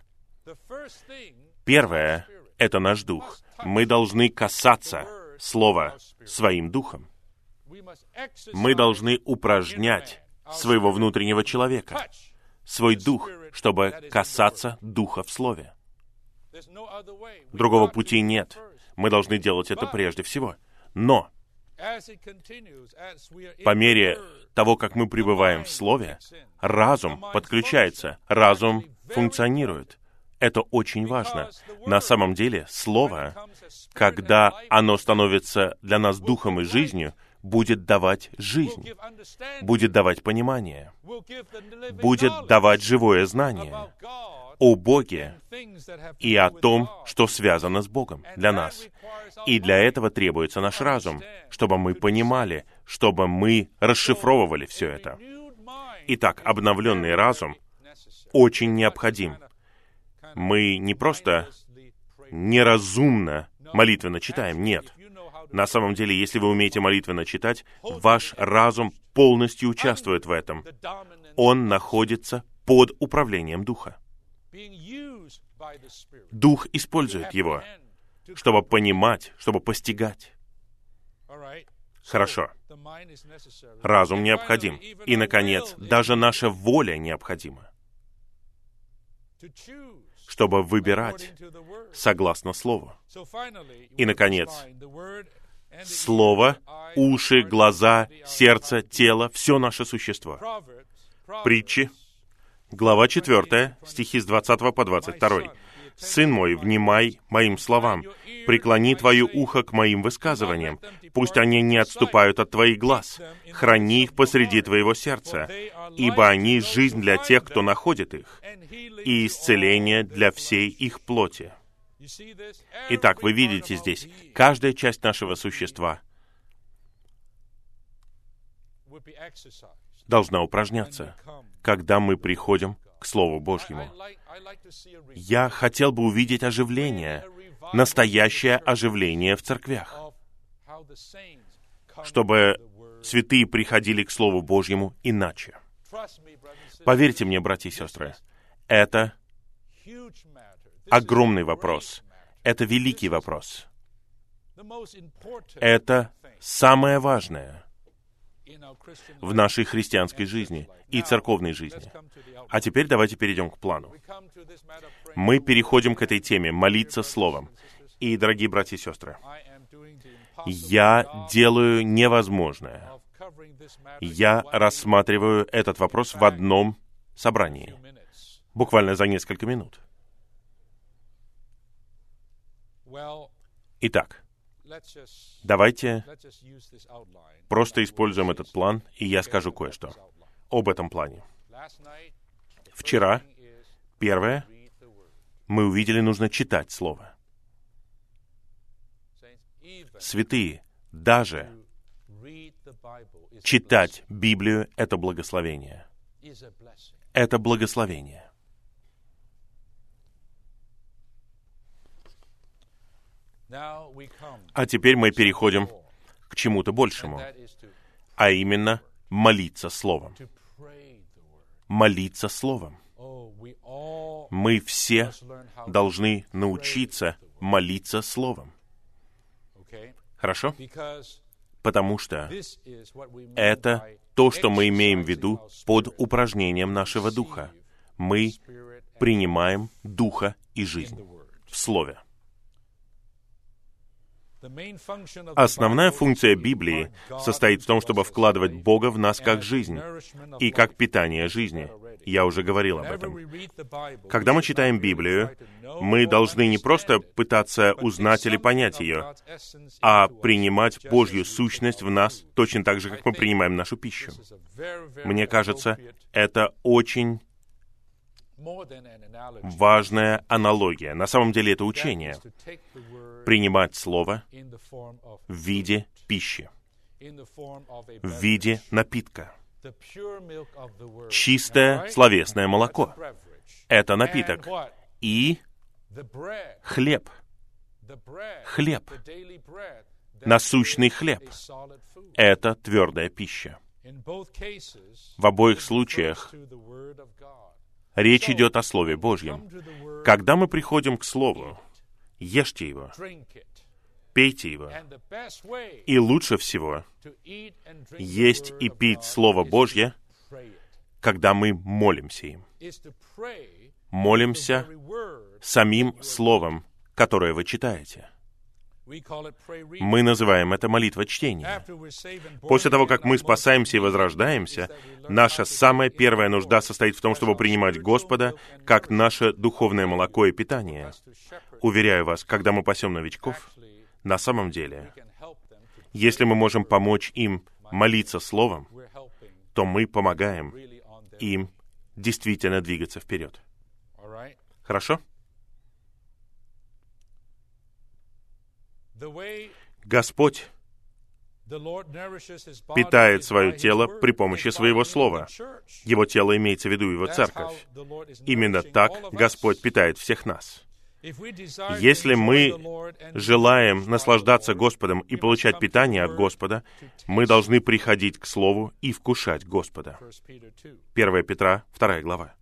Первое — это наш дух. Мы должны касаться Слова своим духом. Мы должны упражнять своего внутреннего человека, свой дух, чтобы касаться Духа в Слове. Другого пути нет. Мы должны делать это прежде всего. Но по мере того, как мы пребываем в Слове, разум подключается, разум функционирует. Это очень важно. На самом деле, Слово, когда оно становится для нас духом и жизнью, будет давать жизнь, будет давать понимание, будет давать живое знание о Боге и о том, что связано с Богом для нас. И для этого требуется наш разум, чтобы мы понимали, чтобы мы расшифровывали все это. Итак, обновленный разум очень необходим. Мы не просто неразумно молитвенно читаем, нет. На самом деле, если вы умеете молитвенно читать, ваш разум полностью участвует в этом. Он находится под управлением Духа. Дух использует его, чтобы понимать, чтобы постигать. Хорошо. Разум необходим. И, наконец, даже наша воля необходима, чтобы выбирать согласно Слову. И, наконец, Слово, уши, глаза, сердце, тело, все наше существо. Притчи, глава 4, стихи с 20 по 22. «Сын мой, внимай моим словам, преклони твое ухо к моим высказываниям, пусть они не отступают от твоих глаз, храни их посреди твоего сердца, ибо они жизнь для тех, кто находит их, и исцеление для всей их плоти». Итак, вы видите здесь, каждая часть нашего существа должна упражняться, когда мы приходим к Слову Божьему. Я хотел бы увидеть оживление, настоящее оживление в церквях, чтобы святые приходили к Слову Божьему иначе. Поверьте мне, братья и сестры, это огромный вопрос. Это великий вопрос. Это самое важное в нашей христианской жизни и церковной жизни. А теперь давайте перейдем к плану. Мы переходим к этой теме «молиться Словом». И, дорогие братья и сестры, я делаю невозможное. Я рассматриваю этот вопрос в одном собрании, буквально за несколько минут. Итак, давайте просто используем этот план, и я скажу кое-что об этом плане. Вчера, первое, мы увидели, нужно читать Слово. Святые, даже читать Библию — это благословение. Это благословение. А теперь мы переходим к чему-то большему, а именно молиться Словом. Молиться Словом. Мы все должны научиться молиться Словом. Хорошо? Потому что это то, что мы имеем в виду под упражнением нашего Духа. Мы принимаем Духа и жизнь в Слове. Основная функция Библии состоит в том, чтобы вкладывать Бога в нас как жизнь и как питание жизни. Я уже говорил об этом. Когда мы читаем Библию, мы должны не просто пытаться узнать или понять ее, а принимать Божью сущность в нас точно так же, как мы принимаем нашу пищу. Мне кажется, это очень важная аналогия. На самом деле это учение. Принимать Слово в виде пищи, в виде напитка. Чистое словесное молоко — это напиток. И хлеб. Хлеб. Насущный хлеб — это твердая пища. В обоих случаях Речь идет о Слове Божьем. Когда мы приходим к Слову, ешьте его, пейте его. И лучше всего есть и пить Слово Божье, когда мы молимся им. Молимся самим Словом, которое вы читаете. Мы называем это молитва чтения. После того, как мы спасаемся и возрождаемся, наша самая первая нужда состоит в том, чтобы принимать Господа как наше духовное молоко и питание. Уверяю вас, когда мы пасем новичков, на самом деле, если мы можем помочь им молиться Словом, то мы помогаем им действительно двигаться вперед. Хорошо? Господь питает свое тело при помощи своего слова. Его тело имеется в виду его церковь. Именно так Господь питает всех нас. Если мы желаем наслаждаться Господом и получать питание от Господа, мы должны приходить к Слову и вкушать Господа. 1 Петра, 2 глава.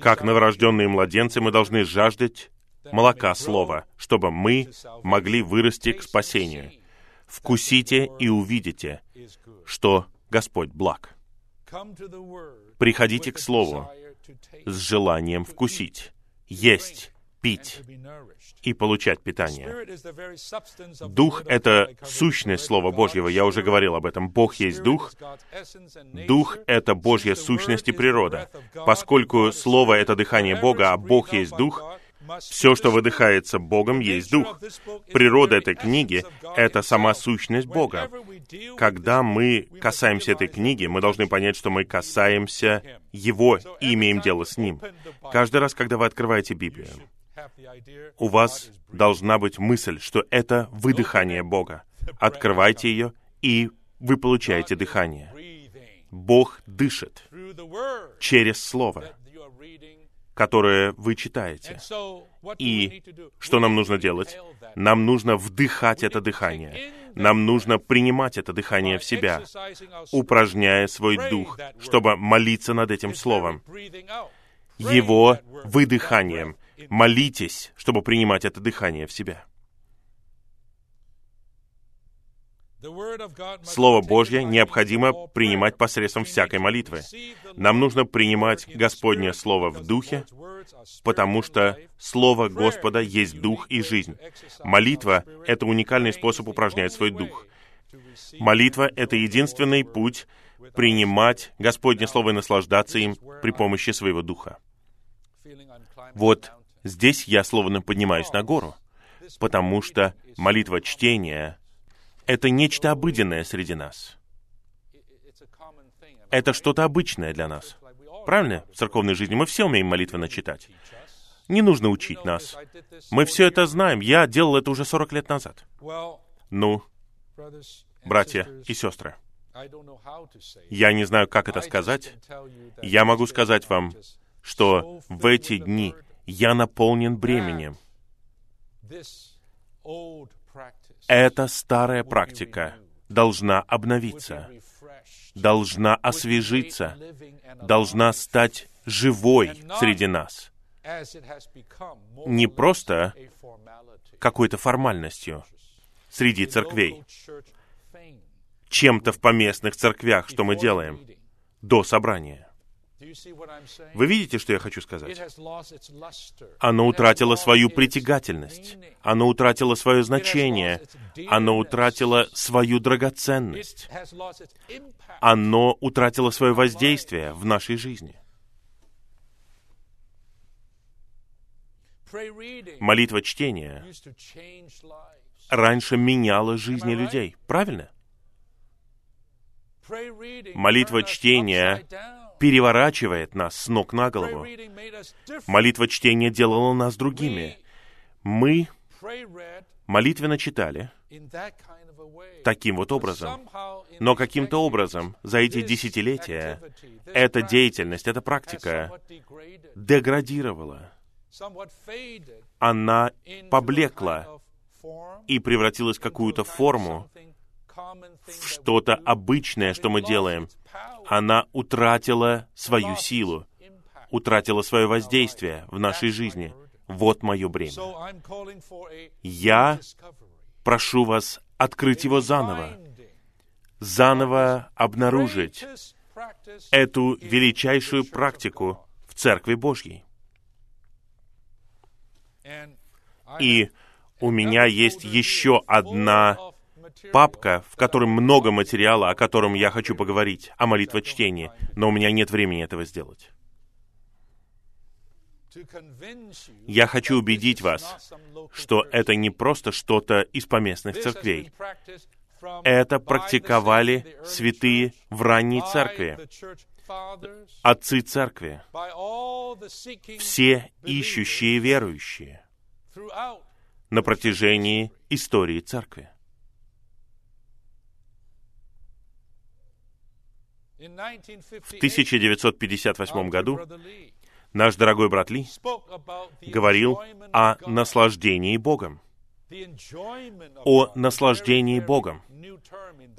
Как новорожденные младенцы мы должны жаждать молока Слова, чтобы мы могли вырасти к спасению. Вкусите и увидите, что Господь благ. Приходите к Слову с желанием вкусить, есть, пить и получать питание. Дух — это сущность Слова Божьего. Я уже говорил об этом. Бог есть Дух. Дух — это Божья сущность и природа. Поскольку Слово — это дыхание Бога, а Бог есть Дух, все, что выдыхается Богом, есть Дух. Природа этой книги — это сама сущность Бога. Когда мы касаемся этой книги, мы должны понять, что мы касаемся Его и имеем дело с Ним. Каждый раз, когда вы открываете Библию, у вас должна быть мысль, что это выдыхание Бога. Открывайте ее, и вы получаете дыхание. Бог дышит через Слово которое вы читаете. И что нам нужно делать? Нам нужно вдыхать это дыхание. Нам нужно принимать это дыхание в себя, упражняя свой дух, чтобы молиться над этим словом. Его выдыханием. Молитесь, чтобы принимать это дыхание в себя. Слово Божье необходимо принимать посредством всякой молитвы. Нам нужно принимать Господнее Слово в Духе, потому что Слово Господа есть Дух и жизнь. Молитва — это уникальный способ упражнять свой Дух. Молитва — это единственный путь принимать Господне Слово и наслаждаться им при помощи своего Духа. Вот здесь я словно поднимаюсь на гору, потому что молитва чтения — это нечто обыденное среди нас. Это что-то обычное для нас. Правильно? В церковной жизни мы все умеем молитвенно читать. Не нужно учить нас. Мы все это знаем. Я делал это уже 40 лет назад. Ну, братья и сестры, я не знаю, как это сказать. Я могу сказать вам, что в эти дни я наполнен бременем. Эта старая практика должна обновиться, должна освежиться, должна стать живой среди нас. Не просто какой-то формальностью среди церквей, чем-то в поместных церквях, что мы делаем до собрания. Вы видите, что я хочу сказать? Оно утратило свою притягательность, оно утратило свое значение, оно утратило свою драгоценность, оно утратило свое воздействие в нашей жизни. Молитва чтения раньше меняла жизни людей, правильно? Молитва чтения переворачивает нас с ног на голову. Молитва чтения делала нас другими. Мы молитвенно читали таким вот образом. Но каким-то образом за эти десятилетия эта деятельность, эта практика деградировала. Она поблекла и превратилась в какую-то форму, что-то обычное, что мы делаем, она утратила свою силу, утратила свое воздействие в нашей жизни. Вот мое бремя. Я прошу вас открыть его заново, заново обнаружить эту величайшую практику в Церкви Божьей. И у меня есть еще одна папка, в которой много материала, о котором я хочу поговорить, о молитвочтении, но у меня нет времени этого сделать. Я хочу убедить вас, что это не просто что-то из поместных церквей. Это практиковали святые в ранней церкви. отцы церкви, все ищущие верующие на протяжении истории церкви. В 1958 году наш дорогой брат Ли говорил о наслаждении Богом. О наслаждении Богом.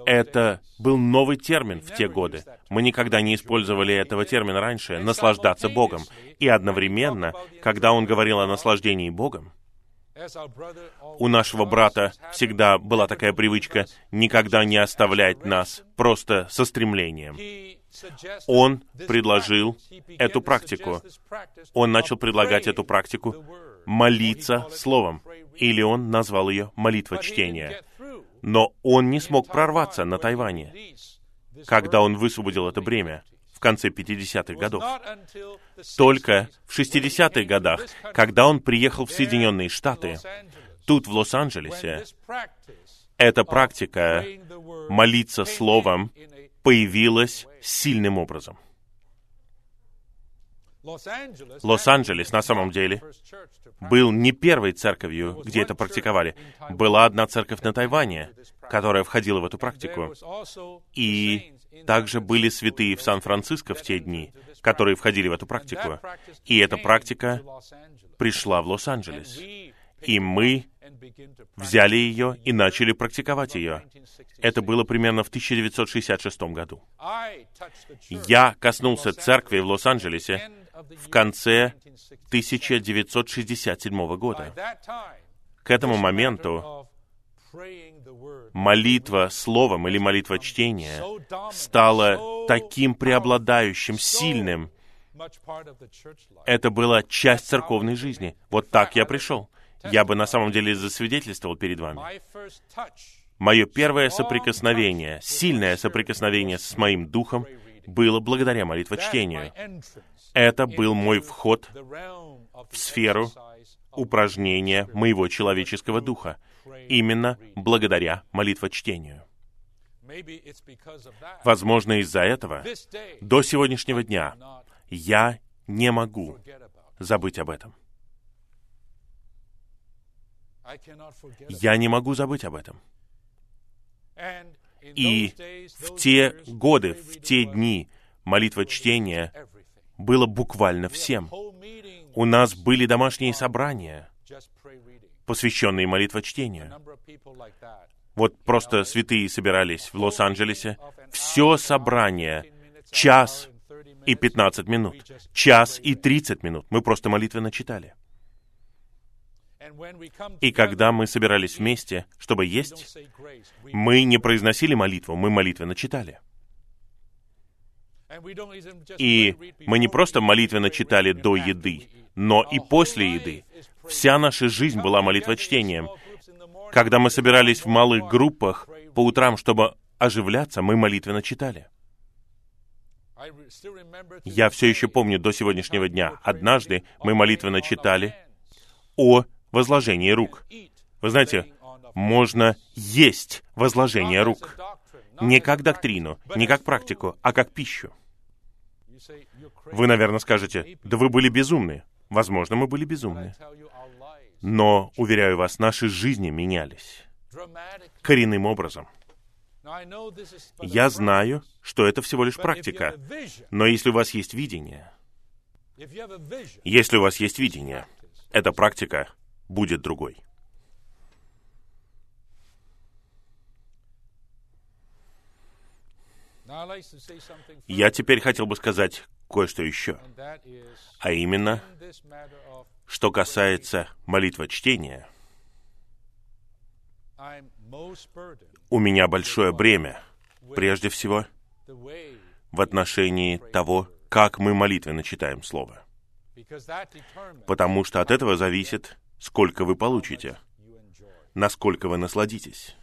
Это был новый термин в те годы. Мы никогда не использовали этого термина раньше, наслаждаться Богом. И одновременно, когда он говорил о наслаждении Богом, у нашего брата всегда была такая привычка никогда не оставлять нас просто со стремлением. Он предложил эту практику. Он начал предлагать эту практику молиться словом, или он назвал ее молитва чтения. Но он не смог прорваться на Тайване, когда он высвободил это бремя в конце 50-х годов. Только в 60-х годах, когда он приехал в Соединенные Штаты, тут, в Лос-Анджелесе, эта практика молиться словом появилась сильным образом. Лос-Анджелес, на самом деле, был не первой церковью, где это практиковали. Была одна церковь на Тайване, которая входила в эту практику. И также были святые в Сан-Франциско в те дни, которые входили в эту практику. И эта практика пришла в Лос-Анджелес. И мы взяли ее и начали практиковать ее. Это было примерно в 1966 году. Я коснулся церкви в Лос-Анджелесе в конце 1967 года. К этому моменту молитва словом или молитва чтения стала таким преобладающим, сильным. Это была часть церковной жизни. Вот так я пришел. Я бы на самом деле засвидетельствовал перед вами. Мое первое соприкосновение, сильное соприкосновение с моим духом было благодаря молитвочтению. Это был мой вход в сферу упражнения моего человеческого духа, именно благодаря молитвочтению. Возможно, из-за этого до сегодняшнего дня я не могу забыть об этом. Я не могу забыть об этом. И в те годы, в те дни молитва чтения было буквально всем. У нас были домашние собрания, посвященные молитвочтению. Вот просто святые собирались в Лос-Анджелесе. Все собрание, час и 15 минут, час и 30 минут. Мы просто молитвенно читали. И когда мы собирались вместе, чтобы есть, мы не произносили молитву, мы молитвенно читали. И мы не просто молитвенно читали до еды, но и после еды. Вся наша жизнь была молитвочтением. Когда мы собирались в малых группах по утрам, чтобы оживляться, мы молитвенно читали. Я все еще помню до сегодняшнего дня. Однажды мы молитвенно читали о возложение рук. Вы знаете, можно есть возложение рук. Не как доктрину, не как практику, а как пищу. Вы, наверное, скажете, да вы были безумны. Возможно, мы были безумны. Но, уверяю вас, наши жизни менялись коренным образом. Я знаю, что это всего лишь практика. Но если у вас есть видение, если у вас есть видение, эта практика будет другой. Я теперь хотел бы сказать кое-что еще, а именно, что касается молитва чтения, у меня большое бремя, прежде всего, в отношении того, как мы молитвенно читаем Слово. Потому что от этого зависит, сколько вы получите, насколько вы насладитесь.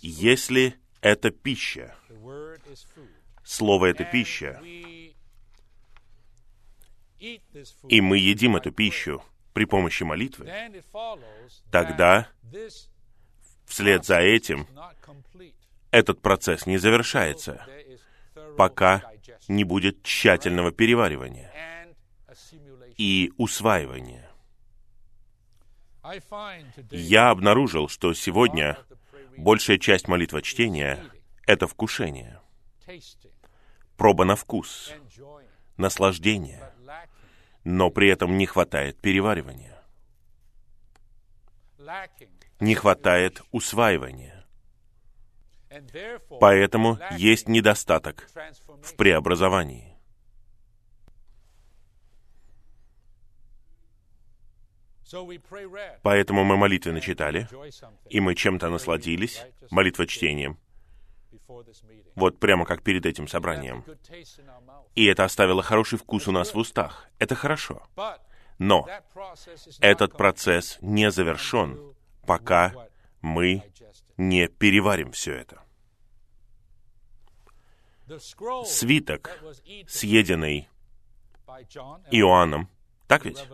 Если это пища, слово — это пища, и мы едим эту пищу при помощи молитвы, тогда вслед за этим этот процесс не завершается. пока не будет тщательного переваривания и усваивания. Я обнаружил, что сегодня большая часть молитвочтения — это вкушение, проба на вкус, наслаждение, но при этом не хватает переваривания. Не хватает усваивания. Поэтому есть недостаток в преобразовании. Поэтому мы молитвенно читали, и мы чем-то насладились, молитва чтением, вот прямо как перед этим собранием. И это оставило хороший вкус у нас в устах. Это хорошо. Но этот процесс не завершен, пока мы не переварим все это. Свиток, съеденный Иоанном, так ведь?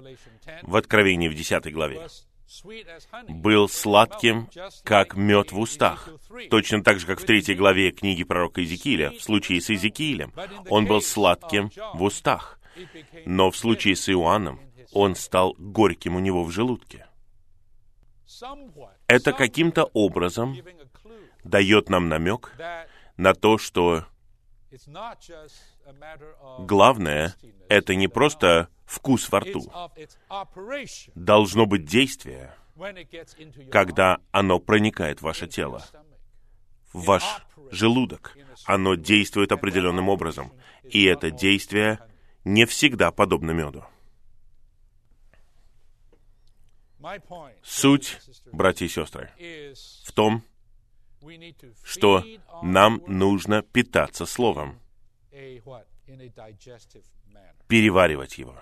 В Откровении в 10 главе. Был сладким, как мед в устах. Точно так же, как в третьей главе книги пророка Иезекииля. В случае с Иезекиилем он был сладким в устах. Но в случае с Иоанном он стал горьким у него в желудке. Это каким-то образом дает нам намек на то, что главное — это не просто вкус во рту. Должно быть действие, когда оно проникает в ваше тело, в ваш желудок. Оно действует определенным образом. И это действие не всегда подобно меду. Суть, братья и сестры, в том, что нам нужно питаться Словом, переваривать его.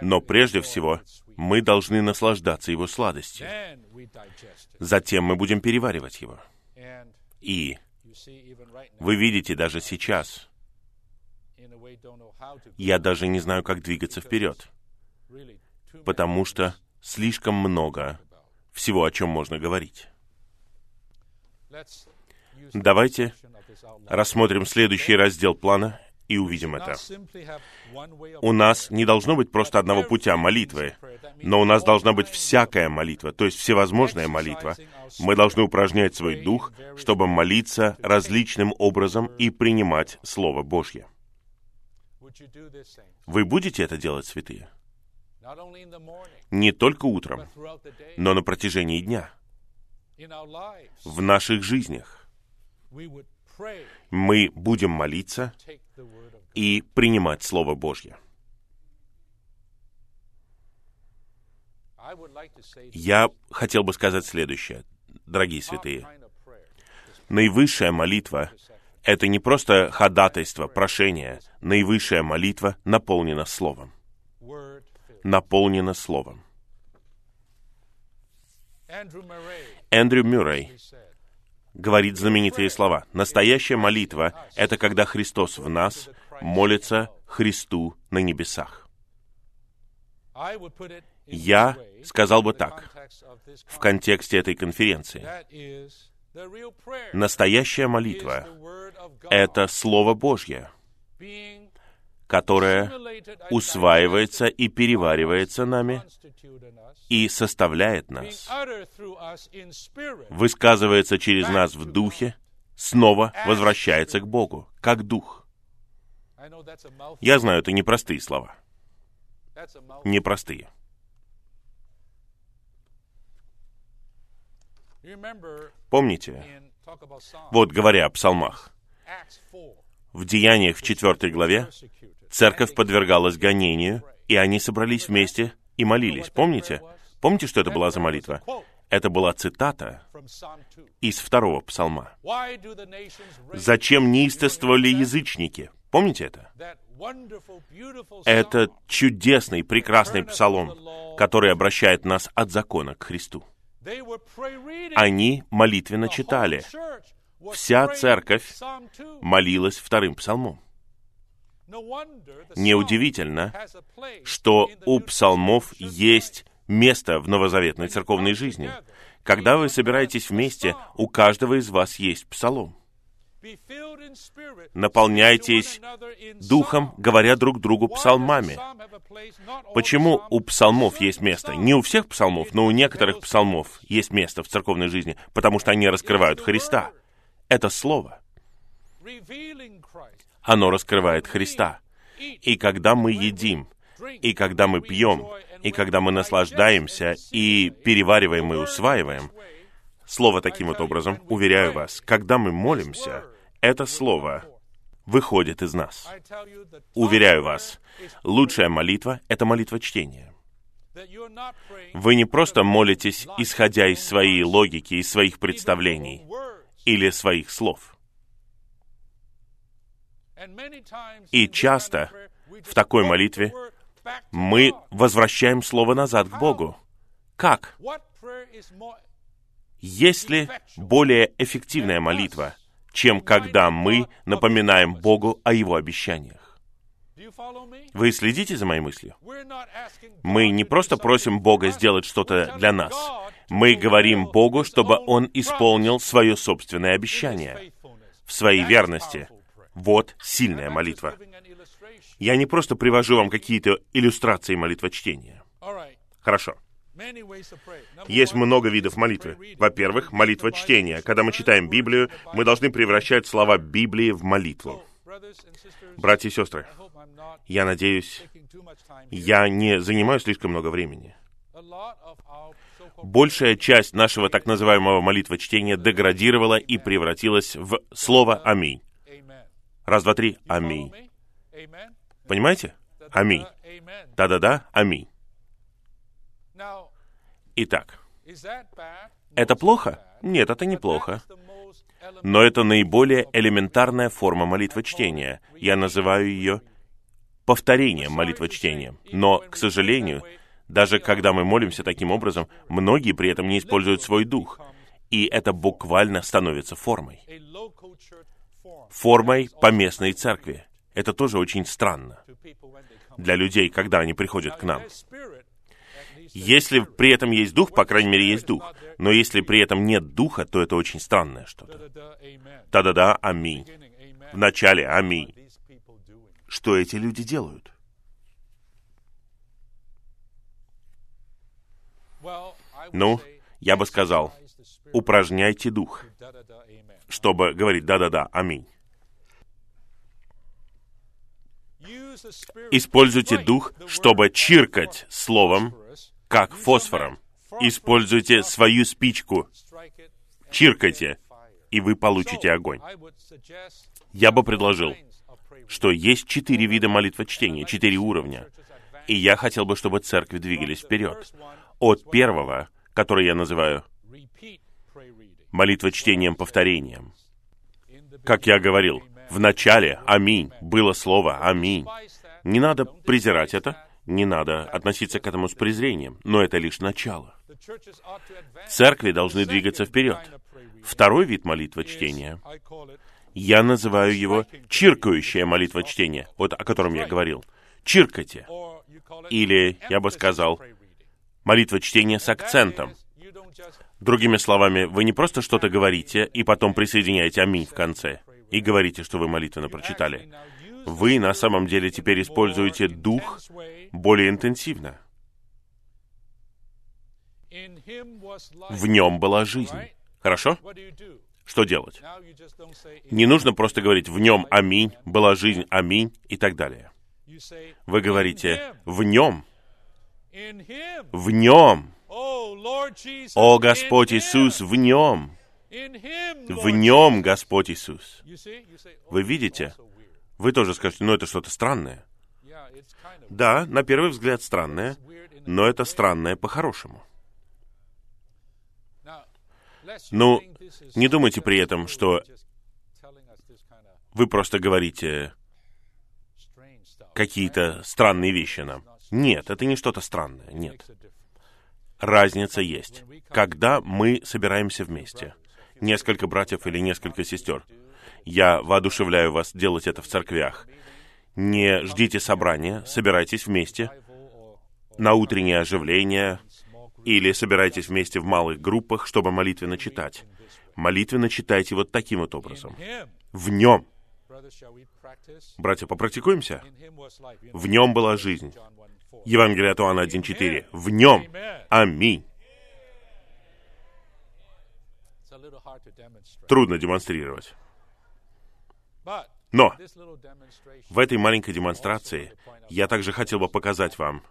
Но прежде всего, мы должны наслаждаться его сладостью. Затем мы будем переваривать его. И вы видите даже сейчас, я даже не знаю, как двигаться вперед, потому что слишком много всего, о чем можно говорить. Давайте рассмотрим следующий раздел плана и увидим это. У нас не должно быть просто одного путя молитвы, но у нас должна быть всякая молитва, то есть всевозможная молитва. Мы должны упражнять свой дух, чтобы молиться различным образом и принимать Слово Божье. Вы будете это делать, святые? Не только утром, но на протяжении дня, в наших жизнях мы будем молиться и принимать Слово Божье. Я хотел бы сказать следующее, дорогие святые. Наивысшая молитва — это не просто ходатайство, прошение. Наивысшая молитва наполнена Словом. Наполнена Словом. Эндрю Мюррей говорит знаменитые слова. Настоящая молитва — это когда Христос в нас молится Христу на небесах. Я сказал бы так, в контексте этой конференции. Настоящая молитва — это Слово Божье, которое усваивается и переваривается нами и составляет нас, высказывается через нас в духе, снова возвращается к Богу, как дух. Я знаю, это непростые слова. Непростые. Помните, вот говоря о псалмах, в Деяниях в 4 главе церковь подвергалась гонению, и они собрались вместе и молились. Помните? Помните, что это была за молитва? Это была цитата из второго псалма. «Зачем неистовствовали язычники?» Помните это? Это чудесный, прекрасный псалом, который обращает нас от закона к Христу. Они молитвенно читали. Вся церковь молилась вторым псалмом. Неудивительно, что у псалмов есть место в новозаветной церковной жизни. Когда вы собираетесь вместе, у каждого из вас есть псалом. Наполняйтесь Духом, говоря друг другу псалмами. Почему у псалмов есть место? Не у всех псалмов, но у некоторых псалмов есть место в церковной жизни, потому что они раскрывают Христа. Это Слово. Оно раскрывает Христа. И когда мы едим, и когда мы пьем, и когда мы наслаждаемся, и перевариваем и усваиваем, Слово таким вот образом, уверяю вас, когда мы молимся, это Слово выходит из нас. Уверяю вас, лучшая молитва — это молитва чтения. Вы не просто молитесь, исходя из своей логики, из своих представлений или своих слов. И часто в такой молитве мы возвращаем Слово назад к Богу. Как? Есть ли более эффективная молитва, чем когда мы напоминаем Богу о Его обещаниях? Вы следите за моей мыслью? Мы не просто просим Бога сделать что-то для нас. Мы говорим Богу, чтобы Он исполнил свое собственное обещание в своей верности. Вот сильная молитва. Я не просто привожу вам какие-то иллюстрации молитвочтения. Хорошо. Есть много видов молитвы. Во-первых, молитва чтения. Когда мы читаем Библию, мы должны превращать слова Библии в молитву. Братья и сестры, я надеюсь, я не занимаю слишком много времени. Большая часть нашего так называемого молитва чтения деградировала и превратилась в слово «Аминь». Раз, два, три. Аминь. Понимаете? Аминь. Да-да-да, аминь. Итак, это плохо? Нет, это не плохо. Но это наиболее элементарная форма молитвы чтения. Я называю ее повторением молитвы чтения. Но, к сожалению, даже когда мы молимся таким образом, многие при этом не используют свой дух. И это буквально становится формой. Формой поместной церкви. Это тоже очень странно для людей, когда они приходят к нам. Если при этом есть дух, по крайней мере, есть дух. Но если при этом нет духа, то это очень странное что-то. Да-да-да, аминь. Вначале аминь. Что эти люди делают? Ну, я бы сказал, упражняйте дух, чтобы говорить «да-да-да, аминь». Используйте дух, чтобы чиркать словом, как фосфором. Используйте свою спичку, чиркайте, и вы получите огонь. Я бы предложил, что есть четыре вида молитвочтения, четыре уровня. И я хотел бы, чтобы церкви двигались вперед. От первого, который я называю молитвочтением-повторением. Как я говорил, в начале «Аминь» было слово «Аминь». Не надо презирать это, не надо относиться к этому с презрением, но это лишь начало. Церкви должны двигаться вперед. Второй вид молитвы чтения, я называю его чиркающая молитва чтения, вот о котором я говорил. Чиркайте. Или, я бы сказал, молитва чтения с акцентом. Другими словами, вы не просто что-то говорите и потом присоединяете «Аминь» в конце и говорите, что вы молитвенно прочитали. Вы на самом деле теперь используете дух более интенсивно. В нем была жизнь. Хорошо? Что делать? Не нужно просто говорить «в нем аминь», «была жизнь, аминь» и так далее. Вы говорите «в нем», «в нем», «О Господь Иисус, в нем», в нем Господь Иисус. Вы видите? Вы тоже скажете, ну это что-то странное. Да, на первый взгляд странное, но это странное по-хорошему. Ну, не думайте при этом, что вы просто говорите какие-то странные вещи нам. Нет, это не что-то странное, нет. Разница есть. Когда мы собираемся вместе, несколько братьев или несколько сестер, я воодушевляю вас делать это в церквях. Не ждите собрания, собирайтесь вместе на утреннее оживление или собирайтесь вместе в малых группах, чтобы молитвенно читать. Молитвенно читайте вот таким вот образом. В нем. Братья, попрактикуемся? В нем была жизнь. Евангелие от Иоанна 1.4. В нем. Аминь. Трудно демонстрировать. Но в этой маленькой демонстрации я также хотел бы показать вам,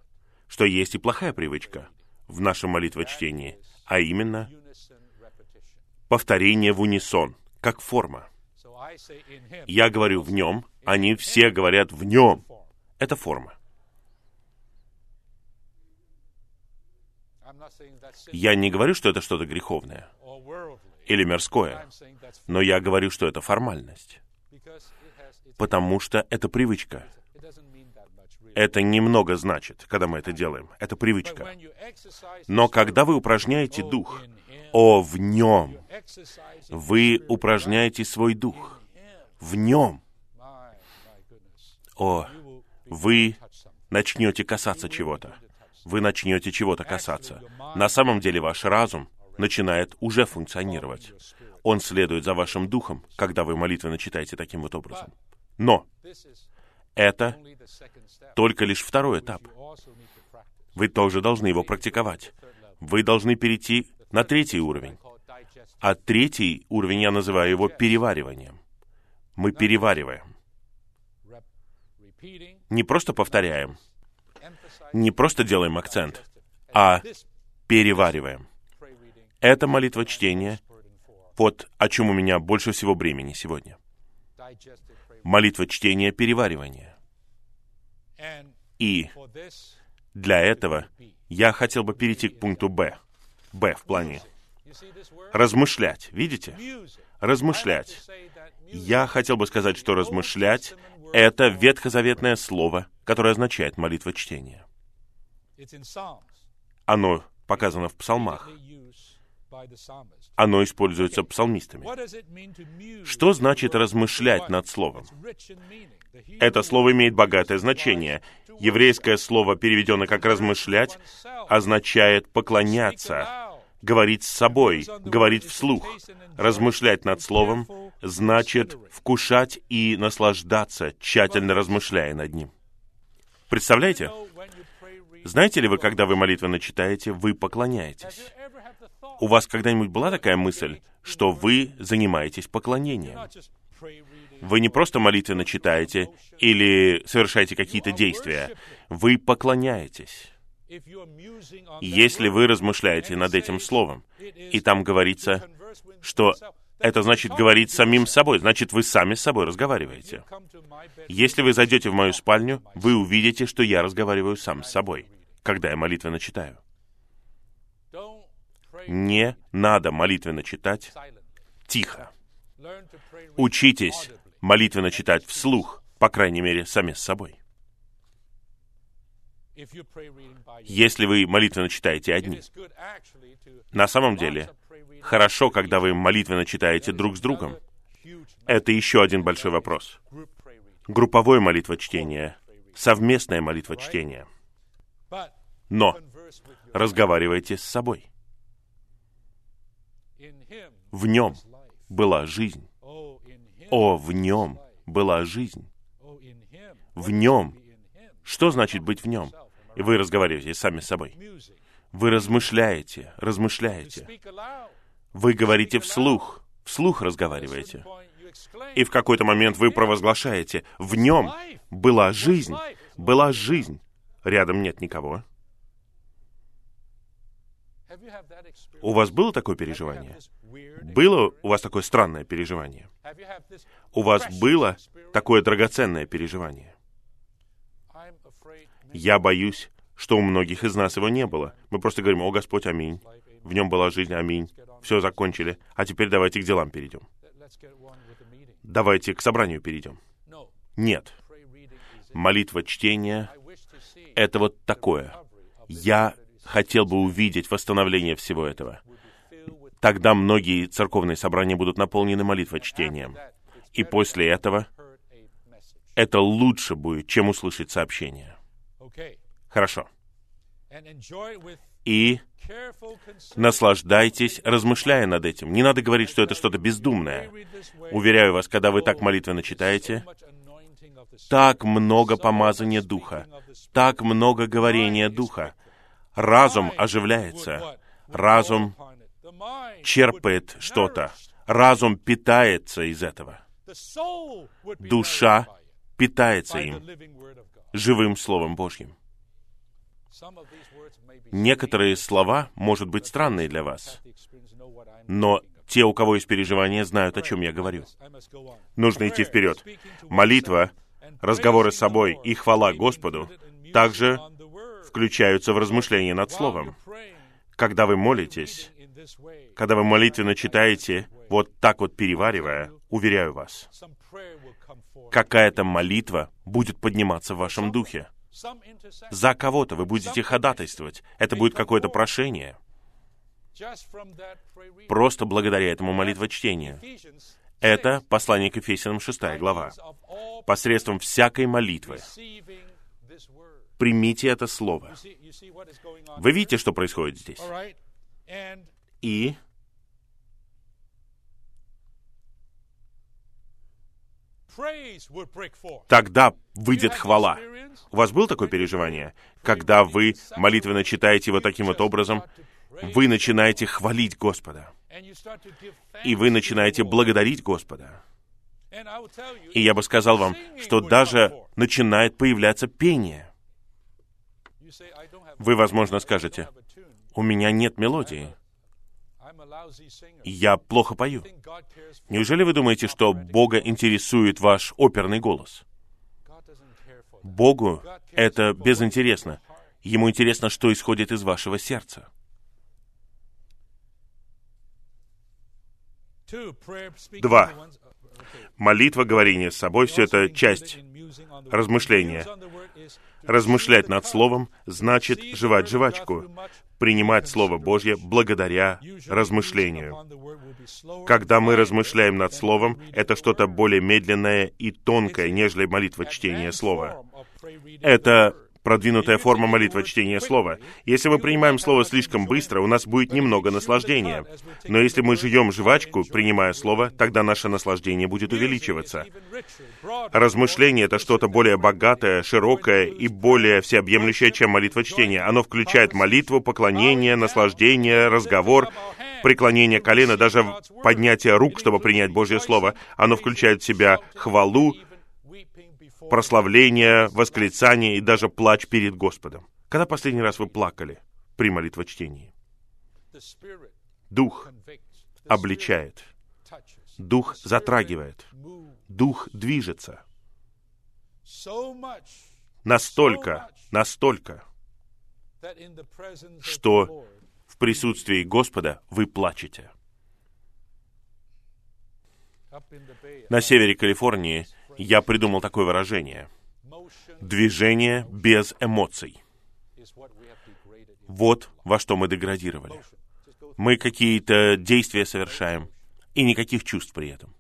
что есть и плохая привычка в нашем молитвочтении, а именно повторение в унисон, как форма. Я говорю в нем, они все говорят в нем. Это форма. Я не говорю, что это что-то греховное или мирское, но я говорю, что это формальность, потому что это привычка. Это немного значит, когда мы это делаем. Это привычка. Но когда вы упражняете дух, о, в нем, вы упражняете свой дух. В нем. О, вы начнете касаться чего-то. Вы начнете чего-то касаться. На самом деле ваш разум начинает уже функционировать. Он следует за вашим духом, когда вы молитвенно читаете таким вот образом. Но это только лишь второй этап. Вы тоже должны его практиковать. Вы должны перейти на третий уровень. А третий уровень я называю его перевариванием. Мы перевариваем. Не просто повторяем, не просто делаем акцент, а перевариваем. Это молитва чтения, вот о чем у меня больше всего времени сегодня. Молитва чтения переваривания. И для этого я хотел бы перейти к пункту Б. Б в плане. Размышлять. Видите? Размышлять. Я хотел бы сказать, что размышлять — это ветхозаветное слово, которое означает молитва чтения. Оно показано в псалмах. Оно используется псалмистами. Что значит размышлять над словом? Это слово имеет богатое значение. Еврейское слово, переведенное как «размышлять», означает «поклоняться», говорить с собой, говорить вслух. Размышлять над словом значит вкушать и наслаждаться, тщательно размышляя над ним. Представляете? Знаете ли вы, когда вы молитвенно читаете, вы поклоняетесь? У вас когда-нибудь была такая мысль, что вы занимаетесь поклонением? Вы не просто молитвенно читаете или совершаете какие-то действия. Вы поклоняетесь. Если вы размышляете над этим словом, и там говорится, что это значит говорить самим собой, значит, вы сами с собой разговариваете. Если вы зайдете в мою спальню, вы увидите, что я разговариваю сам с собой, когда я молитвенно читаю. Не надо молитвенно читать тихо. Учитесь молитвенно читать вслух, по крайней мере, сами с собой. Если вы молитвенно читаете одни, на самом деле, хорошо, когда вы молитвенно читаете друг с другом. Это еще один большой вопрос. Групповое молитвочтение, совместное молитвочтение. Но разговаривайте с собой. В нем была жизнь. О, в нем была жизнь. В нем. Что значит быть в нем? И вы разговариваете сами с собой. Вы размышляете, размышляете. Вы говорите вслух, вслух разговариваете. И в какой-то момент вы провозглашаете, в нем была жизнь, была жизнь. Рядом нет никого. У вас было такое переживание? Было у вас такое странное переживание? У вас было такое драгоценное переживание? Я боюсь, что у многих из нас его не было. Мы просто говорим, о Господь, аминь. В нем была жизнь, аминь. Все, закончили. А теперь давайте к делам перейдем. Давайте к собранию перейдем. Нет. Молитва чтения — это вот такое. Я хотел бы увидеть восстановление всего этого. Тогда многие церковные собрания будут наполнены молитвочтением. И после этого это лучше будет, чем услышать сообщение. Хорошо. И наслаждайтесь, размышляя над этим. Не надо говорить, что это что-то бездумное. Уверяю вас, когда вы так молитвенно читаете, так много помазания Духа, так много говорения Духа. Разум оживляется, разум черпает что-то, разум питается из этого. Душа питается им, живым Словом Божьим. Некоторые слова, может быть, странные для вас, но те, у кого есть переживания, знают, о чем я говорю. Нужно идти вперед. Молитва, разговоры с собой и хвала Господу также включаются в размышления над Словом. Когда вы молитесь, когда вы молитвенно читаете, вот так вот переваривая, уверяю вас, какая-то молитва будет подниматься в вашем духе. За кого-то вы будете ходатайствовать. Это будет какое-то прошение. Просто благодаря этому молитвочтению. Это послание к Ефесянам 6 глава. Посредством всякой молитвы примите это слово. Вы видите, что происходит здесь? И тогда выйдет хвала. У вас было такое переживание? Когда вы молитвенно читаете вот таким вот образом, вы начинаете хвалить Господа. И вы начинаете благодарить Господа. И я бы сказал вам, что даже начинает появляться пение. Вы, возможно, скажете, у меня нет мелодии. Я плохо пою. Неужели вы думаете, что Бога интересует ваш оперный голос? Богу это безинтересно. Ему интересно, что исходит из вашего сердца. Два. Молитва, говорение с собой, все это часть размышления. Размышлять над Словом значит жевать жвачку, принимать Слово Божье благодаря размышлению. Когда мы размышляем над Словом, это что-то более медленное и тонкое, нежели молитва чтения Слова. Это продвинутая форма молитвы чтения Слова. Если мы принимаем Слово слишком быстро, у нас будет немного наслаждения. Но если мы жуем жвачку, принимая Слово, тогда наше наслаждение будет увеличиваться. Размышление — это что-то более богатое, широкое и более всеобъемлющее, чем молитва чтения. Оно включает молитву, поклонение, наслаждение, разговор, преклонение колена, даже поднятие рук, чтобы принять Божье Слово. Оно включает в себя хвалу, прославление, восклицание и даже плач перед Господом. Когда последний раз вы плакали при молитвочтении? Дух обличает. Дух затрагивает. Дух движется. Настолько, настолько, что в присутствии Господа вы плачете. На севере Калифорнии я придумал такое выражение. Движение без эмоций. Вот во что мы деградировали. Мы какие-то действия совершаем, и никаких чувств при этом.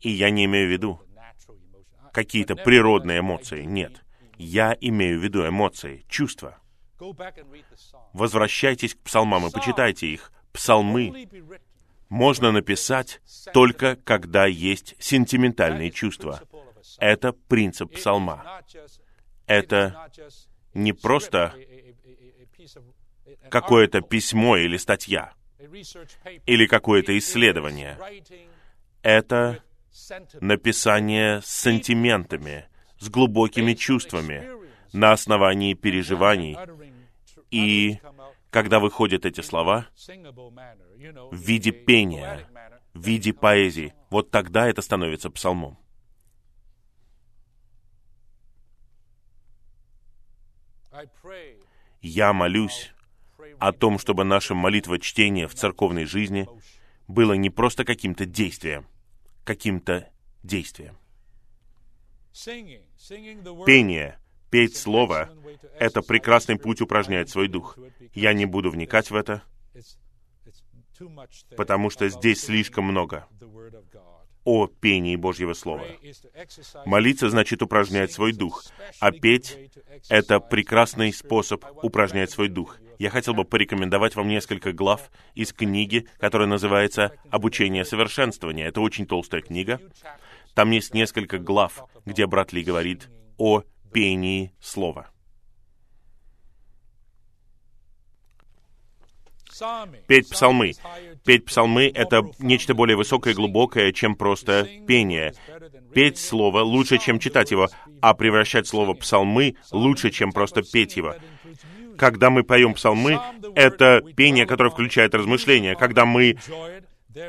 И я не имею в виду какие-то природные эмоции. Нет. Я имею в виду эмоции, чувства. Возвращайтесь к псалмам и почитайте их. Псалмы можно написать только когда есть сентиментальные чувства. Это принцип псалма. Это не просто какое-то письмо или статья, или какое-то исследование. Это написание с сантиментами, с глубокими чувствами, на основании переживаний. И когда выходят эти слова, в виде пения, в виде поэзии. Вот тогда это становится псалмом. Я молюсь о том, чтобы наша молитва чтения в церковной жизни было не просто каким-то действием, каким-то действием. Пение, петь слово — это прекрасный путь упражнять свой дух. Я не буду вникать в это потому что здесь слишком много о пении Божьего Слова. Молиться значит упражнять свой дух, а петь это прекрасный способ упражнять свой дух. Я хотел бы порекомендовать вам несколько глав из книги, которая называется «Обучение совершенствования». Это очень толстая книга. Там есть несколько глав, где брат Ли говорит о пении слова. Петь псалмы. Петь псалмы — это нечто более высокое и глубокое, чем просто пение. Петь слово лучше, чем читать его, а превращать слово псалмы лучше, чем просто петь его. Когда мы поем псалмы, это пение, которое включает размышления. Когда мы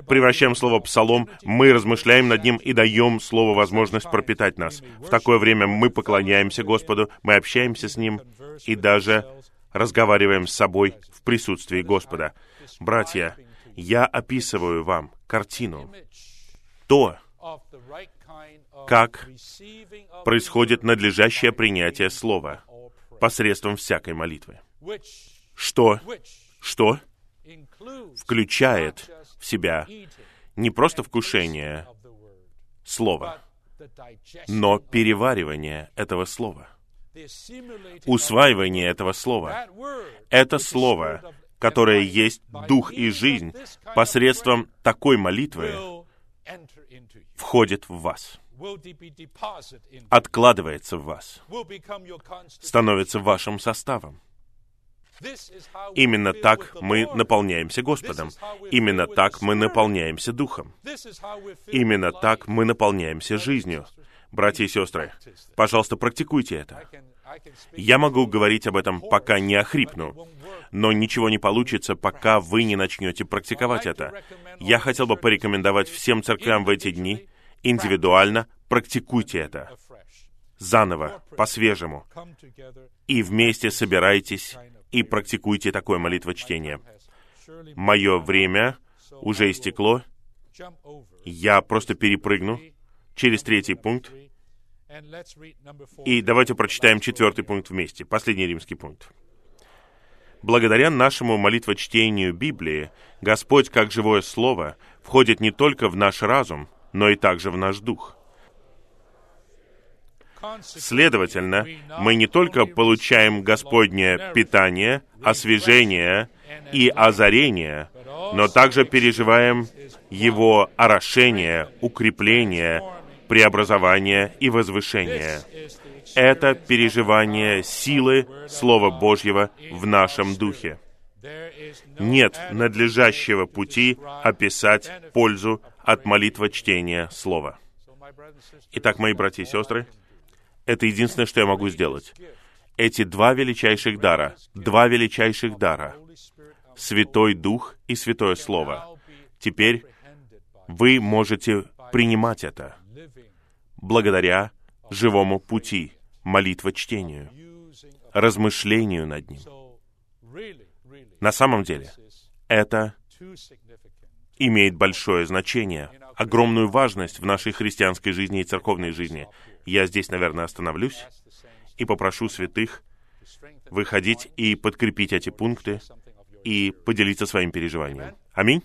превращаем слово «псалом», мы размышляем над ним и даем слову возможность пропитать нас. В такое время мы поклоняемся Господу, мы общаемся с Ним и даже разговариваем с собой в присутствии Господа. Братья, я описываю вам картину, то, как происходит надлежащее принятие Слова посредством всякой молитвы. Что, что включает себя не просто вкушение Слова, но переваривание этого Слова усваивание этого слова. Это слово, которое есть дух и жизнь, посредством такой молитвы входит в вас, откладывается в вас, становится вашим составом. Именно так мы наполняемся Господом. Именно так мы наполняемся Духом. Именно так мы наполняемся жизнью. Братья и сестры, пожалуйста, практикуйте это. Я могу говорить об этом, пока не охрипну, но ничего не получится, пока вы не начнете практиковать это. Я хотел бы порекомендовать всем церквям в эти дни индивидуально практикуйте это. Заново, по-свежему. И вместе собирайтесь и практикуйте такое молитвочтение. Мое время уже истекло. Я просто перепрыгну через третий пункт. И давайте прочитаем четвертый пункт вместе, последний римский пункт. Благодаря нашему молитвочтению Библии, Господь, как живое Слово, входит не только в наш разум, но и также в наш дух. Следовательно, мы не только получаем Господнее питание, освежение и озарение, но также переживаем Его орошение, укрепление, преобразование и возвышение. Это переживание силы Слова Божьего в нашем духе. Нет надлежащего пути описать пользу от молитва чтения Слова. Итак, мои братья и сестры, это единственное, что я могу сделать. Эти два величайших дара, два величайших дара, Святой Дух и Святое Слово. Теперь вы можете принимать это благодаря живому пути, молитва чтению, размышлению над ним. На самом деле, это имеет большое значение, огромную важность в нашей христианской жизни и церковной жизни. Я здесь, наверное, остановлюсь и попрошу святых выходить и подкрепить эти пункты и поделиться своим переживанием. Аминь.